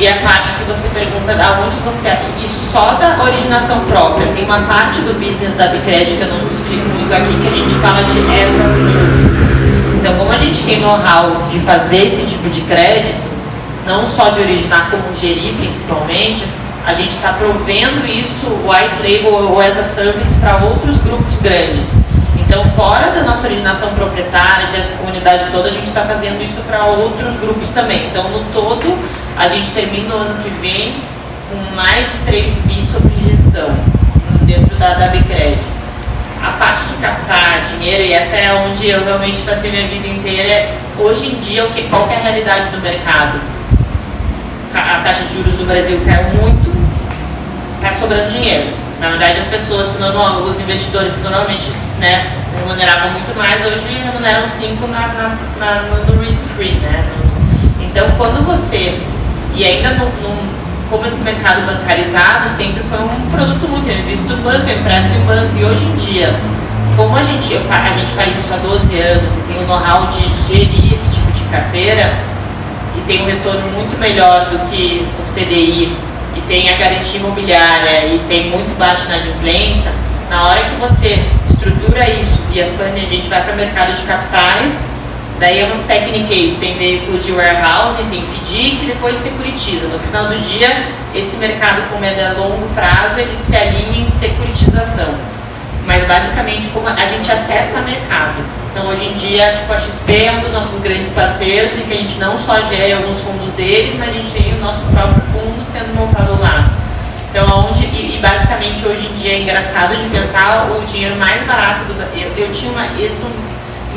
E a parte que você pergunta da onde você isso só da originação própria. Tem uma parte do business da Bicred que eu não explico muito aqui que a gente fala de as a service. Então, como a gente tem know-how de fazer esse tipo de crédito, não só de originar, como gerir principalmente, a gente está provendo isso, white label ou as a service, para outros grupos grandes. Então, fora da nossa originação proprietária, de comunidade toda, a gente está fazendo isso para outros grupos também. Então, no todo, a gente termina o ano que vem com mais de 3 bi sobre gestão dentro da, Bicred. A parte de captar dinheiro, e essa é onde eu realmente passei minha vida inteira, hoje em dia, o que, qual que é a realidade do mercado? A taxa de juros do Brasil caiu muito, está sobrando dinheiro. Na verdade, as pessoas que normalmente, os investidores que normalmente né, remuneravam muito mais, hoje remuneram 5 na, na, na, no risk free. Né? Então, quando você, e ainda no, como esse mercado bancarizado sempre foi um produto muito, eu invisto banco, eu empresto em banco, e hoje em dia, como a gente, a gente faz isso há 12 anos e tem o know-how de gerir esse tipo de carteira, e tem um retorno muito melhor do que o CDI e tem a garantia imobiliária e tem muito baixa inadimplência, na hora que você estrutura isso via funding, a gente vai para o mercado de capitais, daí é um technique tem veículo de warehousing, tem FDIC depois securitiza. No final do dia, esse mercado, como é de longo prazo, ele se alinha em securitização. Mas basicamente, como a gente acessa mercado. Então, hoje em dia, tipo, a XP é um dos nossos grandes parceiros, em que a gente não só gera alguns fundos deles, mas a gente tem o nosso próprio fundo sendo montado lá. Então, onde, e, e, basicamente hoje em dia é engraçado de pensar o dinheiro mais barato do eu, eu tinha uma, isso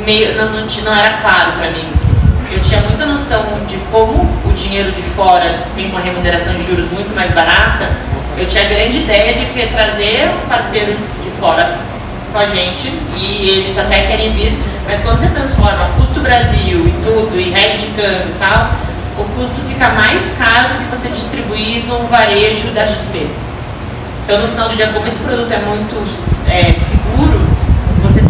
meio, não, não, era claro para mim. Eu tinha muita noção de como o dinheiro de fora tem uma remuneração de juros muito mais barata. Eu tinha a grande ideia de que trazer um parceiro de fora com a gente e eles até querem vir, mas quando você transforma custo Brasil e tudo, e rede de câmbio e tal, o custo fica mais caro do que você distribuir no varejo da XP. Então, no final do dia, como esse produto é muito é, seguro,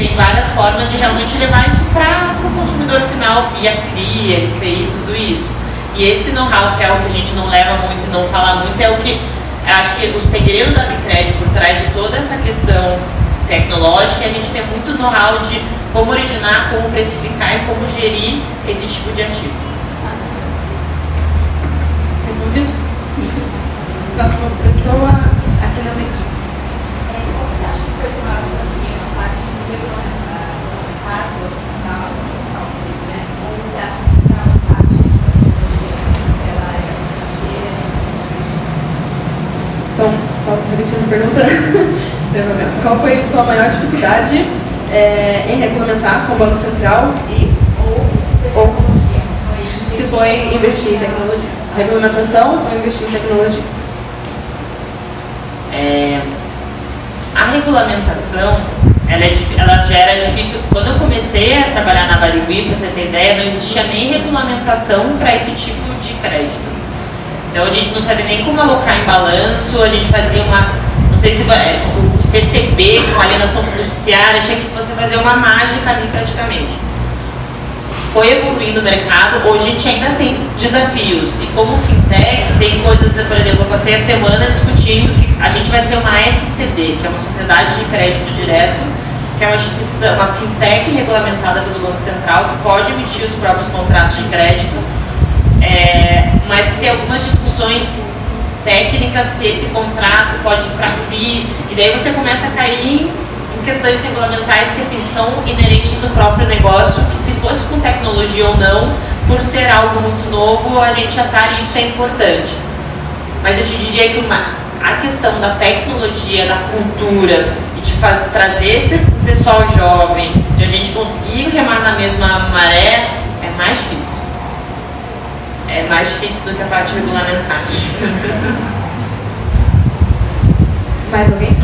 tem várias formas de realmente levar isso para o consumidor final, via CRIA, LCI, tudo isso. E esse know-how, que é o que a gente não leva muito e não fala muito, é o que acho que o segredo da Bicred por trás de toda essa questão tecnológica é a gente ter muito know-how de como originar, como precificar e como gerir esse tipo de ativo. Respondido? Próxima pessoa, aqui na frente. Você acha que foi uma desafio na parte de regulamentar o mercado local, né? Ou você acha que para a parte de tecnologia ela é Então, só repetindo a pergunta, *laughs* qual foi sua maior dificuldade é, em regulamentar com o Banco Central e ou, ou se foi investir em tecnologia? Regulamentação ou investir em tecnologia? É, a regulamentação, ela, é, ela já era difícil. Quando eu comecei a trabalhar na Barigui, para você ter ideia, não existia nem regulamentação para esse tipo de crédito. Então a gente não sabia nem como alocar em balanço, a gente fazia uma. Não sei se é, o CCB, com alienação fiduciária, tinha que você fazer uma mágica ali praticamente foi evoluindo o mercado, hoje a gente ainda tem desafios. E como fintech, tem coisas, por exemplo, eu passei a semana discutindo que a gente vai ser uma SCD, que é uma sociedade de crédito direto, que é uma instituição, uma fintech regulamentada pelo Banco Central, que pode emitir os próprios contratos de crédito, é, mas tem algumas discussões técnicas se esse contrato pode ir para FI, e daí você começa a cair questões regulamentais que assim, são inerentes do próprio negócio, que fosse com tecnologia ou não, por ser algo muito novo, a gente atar isso é importante. Mas eu te diria que uma, a questão da tecnologia, da cultura e de trazer esse pessoal jovem, de a gente conseguir remar na mesma maré, é mais difícil. É mais difícil do que a parte regulamentar. *laughs* Mais alguém?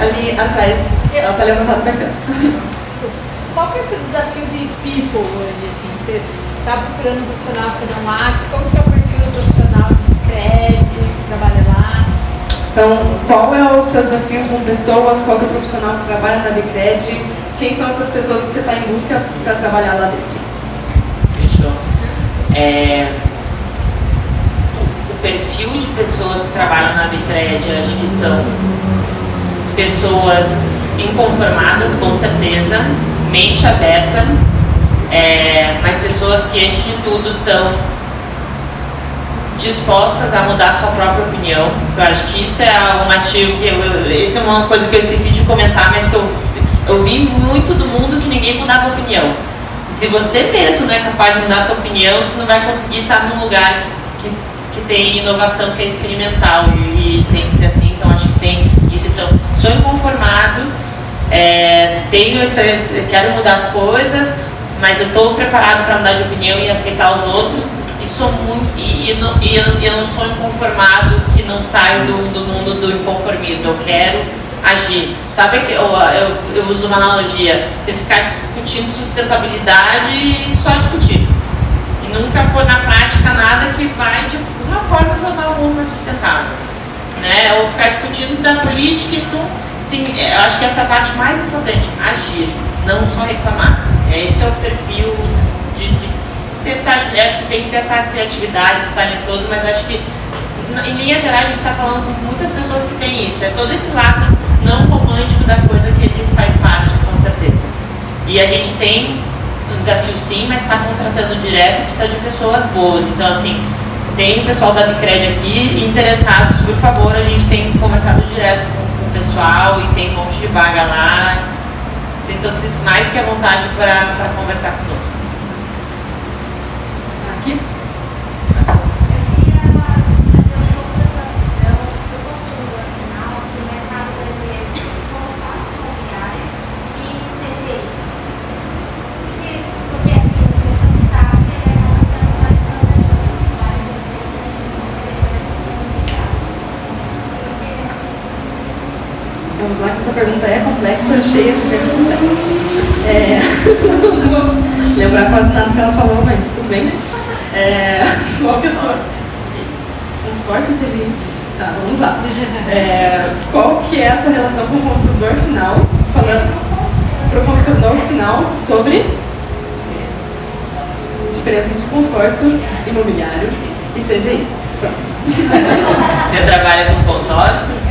ali atrás, ela tá levantada faz tempo. *laughs* Qual que é o seu desafio de people hoje, assim? Você está procurando um profissional, você não acha? Como que é o perfil do profissional de crédito que trabalha lá? Então, qual é o seu desafio com pessoas? Qual é o profissional que trabalha na Bicred? Quem são essas pessoas que você está em busca para trabalhar lá dentro? Fechou. É, o perfil de pessoas que trabalham na Bicred, acho que são pessoas inconformadas, com certeza, mente aberta, é, mas pessoas que, antes de tudo, estão dispostas a mudar a sua própria opinião. Eu acho que isso é um ativo que eu, isso é uma coisa que eu esqueci de comentar, mas que eu, eu vi muito do mundo que ninguém mudava opinião. Se você mesmo não é capaz de mudar a sua opinião, você não vai conseguir estar num lugar que, que, que tem inovação, que é experimental e, e, tem que ser assim. Então acho que tem isso. Então sou inconformado, é, tenho essa, quero mudar as coisas, mas eu estou preparado para mudar de opinião e aceitar os outros e sou muito e, e, não, e eu, eu, não sou inconformado que não saio do, do, mundo do inconformismo. Eu quero agir. Sabe que eu, eu, eu uso uma analogia, você ficar discutindo sustentabilidade e só discutir. E nunca pôr na prática nada que vai de uma forma tornar o mundo mais sustentável. Né? Ou ficar discutindo da política e não. Sim, eu acho que essa é parte mais importante, agir, não só reclamar. Esse é o perfil de, de ser acho que tem que ter essa criatividade, ser talentoso, mas acho que em linhas gerais a gente está falando com muitas pessoas que têm isso. É todo esse lado não romântico da coisa que ele faz parte, com certeza. E a gente tem um desafio sim, mas está contratando direto e precisa de pessoas boas. Então, assim, tem o pessoal da Bicred aqui interessados, por favor, a gente tem conversado direto com, pessoal e tem um monte de vaga lá. Sintam-se mais que à vontade para conversar conosco. Vamos lá, que essa pergunta é complexa, cheia de complexos. É... *laughs* não vou lembrar quase nada que ela falou, mas tudo bem. É... *laughs* Que é Consórcio CGI? Tá, vamos lá. É... Qual que é a sua relação com o consumidor final? Falando para o consumidor final sobre diferença entre consórcio imobiliário e CGI. Pronto. Você trabalha com consórcio?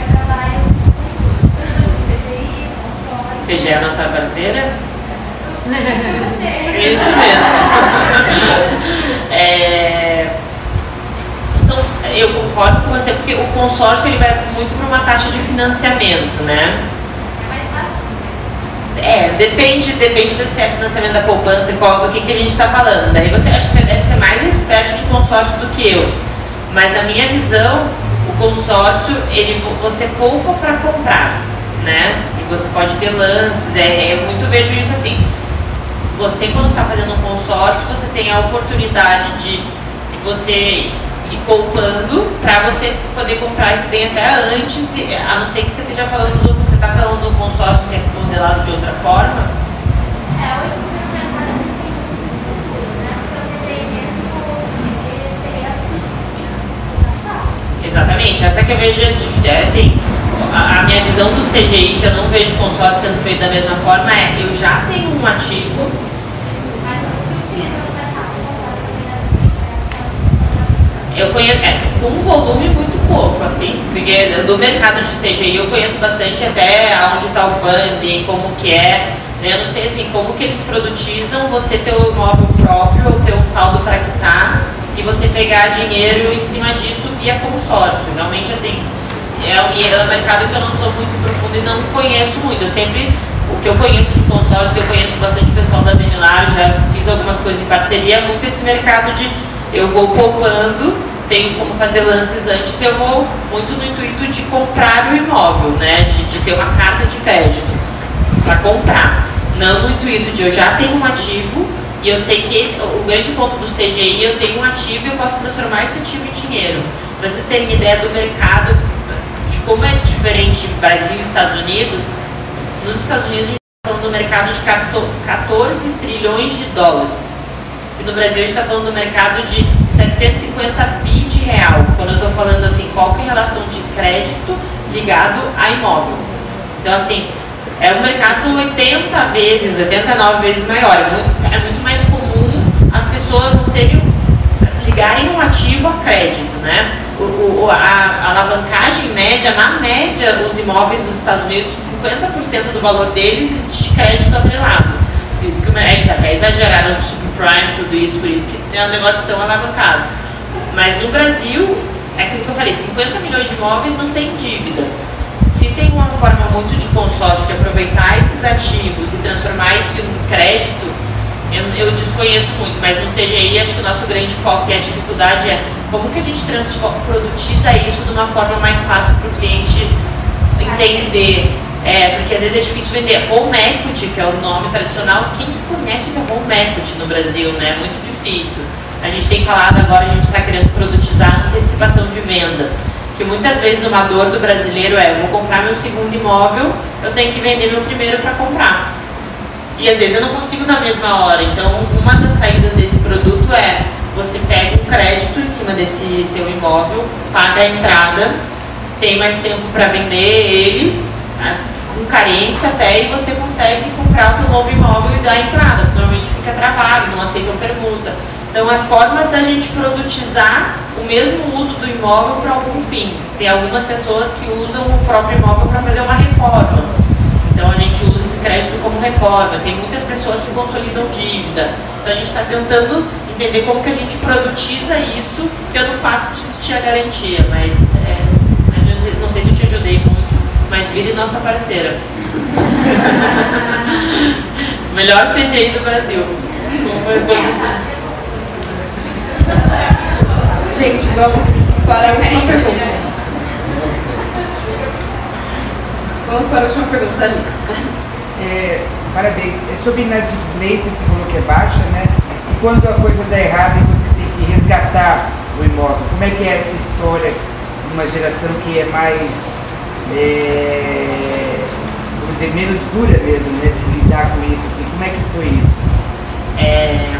CG é a nossa parceira? *laughs* Isso mesmo. *laughs* é, são, eu concordo com você, porque o consórcio ele vai muito para uma taxa de financiamento, né? É, depende, depende do é financiamento da poupança, qual, do que, que a gente está falando. Daí você acha que você deve ser mais expert de consórcio do que eu. Mas na minha visão, o consórcio, ele, você poupa para comprar, né? Você pode ter lances, é, eu muito vejo isso assim. Você quando está fazendo um consórcio, você tem a oportunidade de você ir poupando para você poder comprar esse bem até antes, a não ser que você esteja falando, você está falando do consórcio que é modelado de outra forma. É, hoje Exatamente, essa que eu vejo é assim, a, minha visão do CGI, que eu não vejo consórcio sendo feito da mesma forma, é eu já tenho um ativo. Eu conheço, é, com um volume muito pouco, assim, porque do mercado de CGI eu conheço bastante até onde está o funding, como que é, né? eu não sei assim, como que eles produtizam você ter o imóvel próprio, ou ter um saldo para quitar, e você pegar dinheiro em cima disso via consórcio. Realmente assim, é, é um mercado que eu não sou muito profundo e não conheço muito. Eu sempre, o que eu conheço de consórcio, eu conheço bastante pessoal da Demilar, já fiz algumas coisas em parceria, muito esse mercado de eu vou poupando, tenho como fazer lances antes, eu vou muito no intuito de comprar o imóvel, né? De, de ter uma carta de crédito para comprar. Não no intuito de eu já tenho um ativo e eu sei que esse, o grande ponto do CGI, eu tenho um ativo e eu posso transformar esse ativo em dinheiro. Para vocês terem ideia do mercado, como é diferente Brasil e Estados Unidos, nos Estados Unidos a gente está falando do mercado de 14 trilhões de dólares. que no Brasil a gente está falando do mercado de 750 bi de real, quando eu estou falando assim, qual que é a relação de crédito ligado a imóvel. Então assim, é um mercado 80 vezes, 89 vezes maior. É muito, é muito mais comum as pessoas não terem, ligarem um ativo a crédito, né? O, o, a, a alavancagem média, na média, os imóveis dos Estados Unidos, 50% do valor deles existe crédito atrelado. Por isso que eles até exageraram no subprime, tudo isso, por isso que é um negócio tão alavancado. Mas no Brasil, é aquilo que eu falei, 50 milhões de imóveis não tem dívida. Se tem uma forma muito de consórcio de aproveitar esses ativos e transformar isso em crédito, eu, eu desconheço muito, mas no CGI acho que o nosso grande foco e a dificuldade é como que a gente produtiza isso de uma forma mais fácil para o cliente entender. É, porque às vezes é difícil vender home equity, que é o nome tradicional. Quem que conhece o que é home equity no Brasil, né? É muito difícil. A gente tem falado agora, a gente está querendo produtizar antecipação de venda. Que muitas vezes uma dor do brasileiro é, eu vou comprar meu segundo imóvel, eu tenho que vender meu primeiro para comprar. E às vezes eu não consigo na mesma hora. Então, uma das saídas desse produto é você pega um crédito em cima desse teu imóvel, paga a entrada, tem mais tempo para vender ele, tá? com carência até, e você consegue comprar o teu novo imóvel e dar a entrada. Normalmente fica travado, não aceitam permuta. Então, é formas da gente produtizar o mesmo uso do imóvel para algum fim. Tem algumas pessoas que usam o próprio imóvel para fazer uma reforma. Então, a gente usa crédito como reforma. Tem muitas pessoas que consolidam dívida. Então, a gente está tentando entender como que a gente produtiza isso pelo fato de existir a garantia, mas é, não sei se eu te ajudei muito, mas vire nossa parceira. *laughs* Melhor CGI do Brasil. Gente, vamos para a última pergunta. Vamos para a última pergunta ali. É, parabéns. É sobre inadimplência, você falou que é baixa, né? quando a coisa dá errado e você tem que resgatar o imóvel, como é que é essa história de uma geração que é mais, é, vamos dizer, menos dura mesmo, né, de lidar com isso, assim, como é que foi isso? É...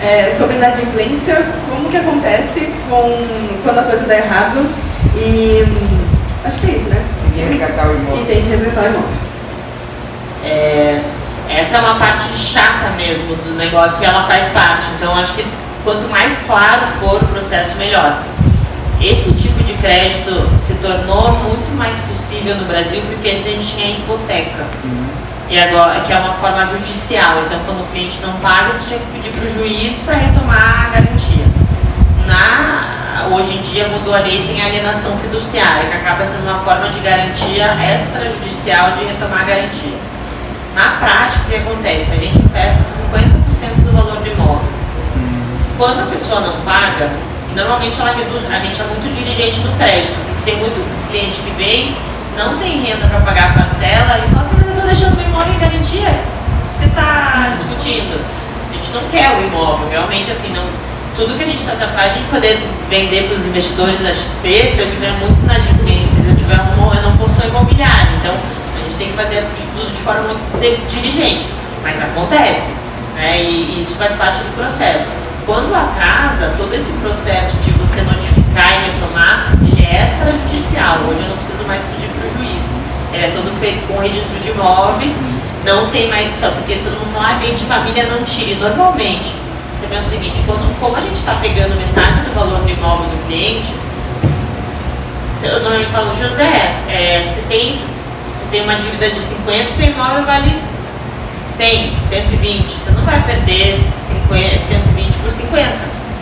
*laughs* é, sobre inadimplência, como que acontece com, quando a coisa dá errado e acho que é isso, Tem que resgatar o imóvel. E tem que resgatar o imóvel. É, essa é uma parte chata mesmo do negócio e ela faz parte. Então acho que quanto mais claro for o processo, melhor. Esse tipo de crédito se tornou muito mais possível no Brasil porque antes a gente tinha hipoteca. Uhum. E agora, que é uma forma judicial. Então, quando o cliente não paga, você tinha que pedir para o juiz para retomar a garantia. Na, hoje em dia mudou a lei, tem alienação fiduciária, que acaba sendo uma forma de garantia extrajudicial de retomar a garantia. Na prática, o que acontece? A gente empresta 50% do valor do imóvel. Quando a pessoa não paga, normalmente ela reduz, a gente é muito diligente no crédito, porque tem muito cliente que vem, não tem renda para pagar a parcela e fala assim, eu estou deixando o imóvel em garantia. Você está discutindo? A gente não quer o imóvel, realmente assim, não, tudo que a gente está a gente poder vender para os investidores da XP, se eu tiver muito inadimplência, se eu tiver um, eu não só imobiliário. Então, gente tem que fazer tudo de forma muito diligente, mas acontece, né? E, isso faz parte do processo. Quando atrasa, todo esse processo de você notificar e retomar, ele é extrajudicial. Hoje eu não preciso mais pedir para o juiz. Ele é todo feito com registro de imóveis, não tem mais então, porque todo mundo fala, ah, de família não tire. Normalmente, você o seguinte, quando, como a gente está pegando metade do valor do imóvel do cliente, eu normalmente falo, José, é, você tem tem uma dívida de 50, teu imóvel vale 100, 120. Você não vai perder 50, 120 por 50.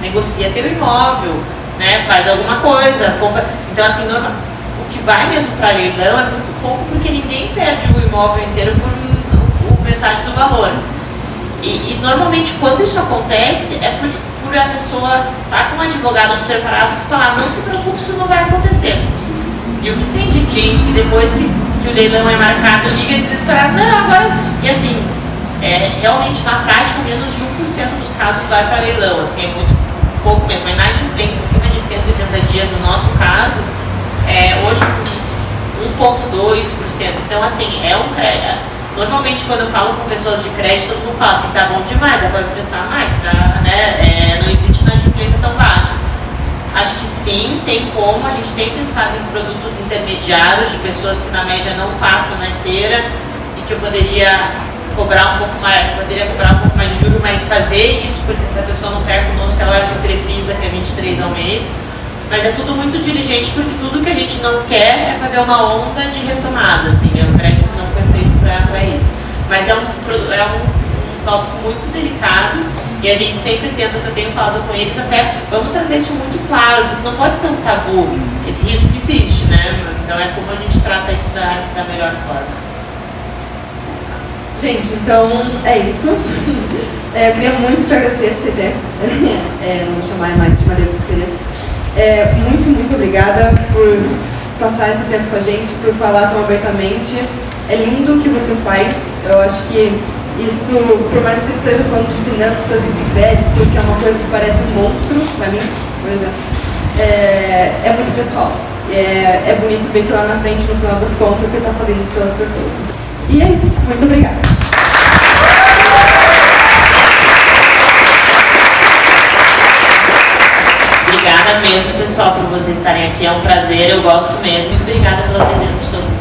Negocia teu imóvel, né? faz alguma coisa. Compra. Então, assim, normal, o que vai mesmo para leilão é muito pouco, porque ninguém perde o imóvel inteiro por metade do valor. E, e, normalmente, quando isso acontece, é por, por a pessoa estar tá com um advogado preparado que falar: não se preocupe, isso não vai acontecer. E o que tem de cliente que depois que que o leilão é marcado, liga desesperado, não, agora. E assim, é, realmente na prática, menos de 1% dos casos vai para leilão, assim, é muito pouco mesmo. A inadimplência acima de 180 dias, no nosso caso, é hoje 1,2%. Então, assim, é um Normalmente, quando eu falo com pessoas de crédito, todo mundo fala assim: tá bom demais, dá para prestar mais, tá, né? É, não existe inadimplência tão baixa. Acho que sim, tem como. A gente tem pensado em produtos intermediários de pessoas que na média não passam na esteira e que eu poderia cobrar um pouco mais, poderia cobrar um pouco mais de juros, mas fazer isso, porque se a pessoa não quer conosco, ela vai para o Crefisa, que é 23 ao mês. Mas é tudo muito diligente, porque tudo que a gente não quer é fazer uma onda de retomada, assim, é o crédito feito para isso. Mas é um, é um, um tópico muito delicado e a gente sempre tenta, eu tenho falado com eles, até vamos trazer isso muito claro, porque não pode ser um tabu. Esse risco existe, né? Então é como a gente trata isso da, da melhor forma. Gente, então é isso. *laughs* É, eu queria muito te agradecer, TT. *laughs* É, não chamar mais de Maria Tereza. É, muito, muito obrigada por passar esse tempo com a gente, por falar tão abertamente. É lindo o que você faz. Eu acho que isso, por mais que você esteja falando de finanças e de crédito, que é uma coisa que parece um monstro para mim, por exemplo, é, é muito pessoal. É, é bonito ver que lá na frente, no final das contas, você está fazendo pelas pessoas. E é isso. Muito obrigada. Obrigada mesmo, pessoal, por vocês estarem aqui. É um prazer, eu gosto mesmo. Obrigada pela presença de todos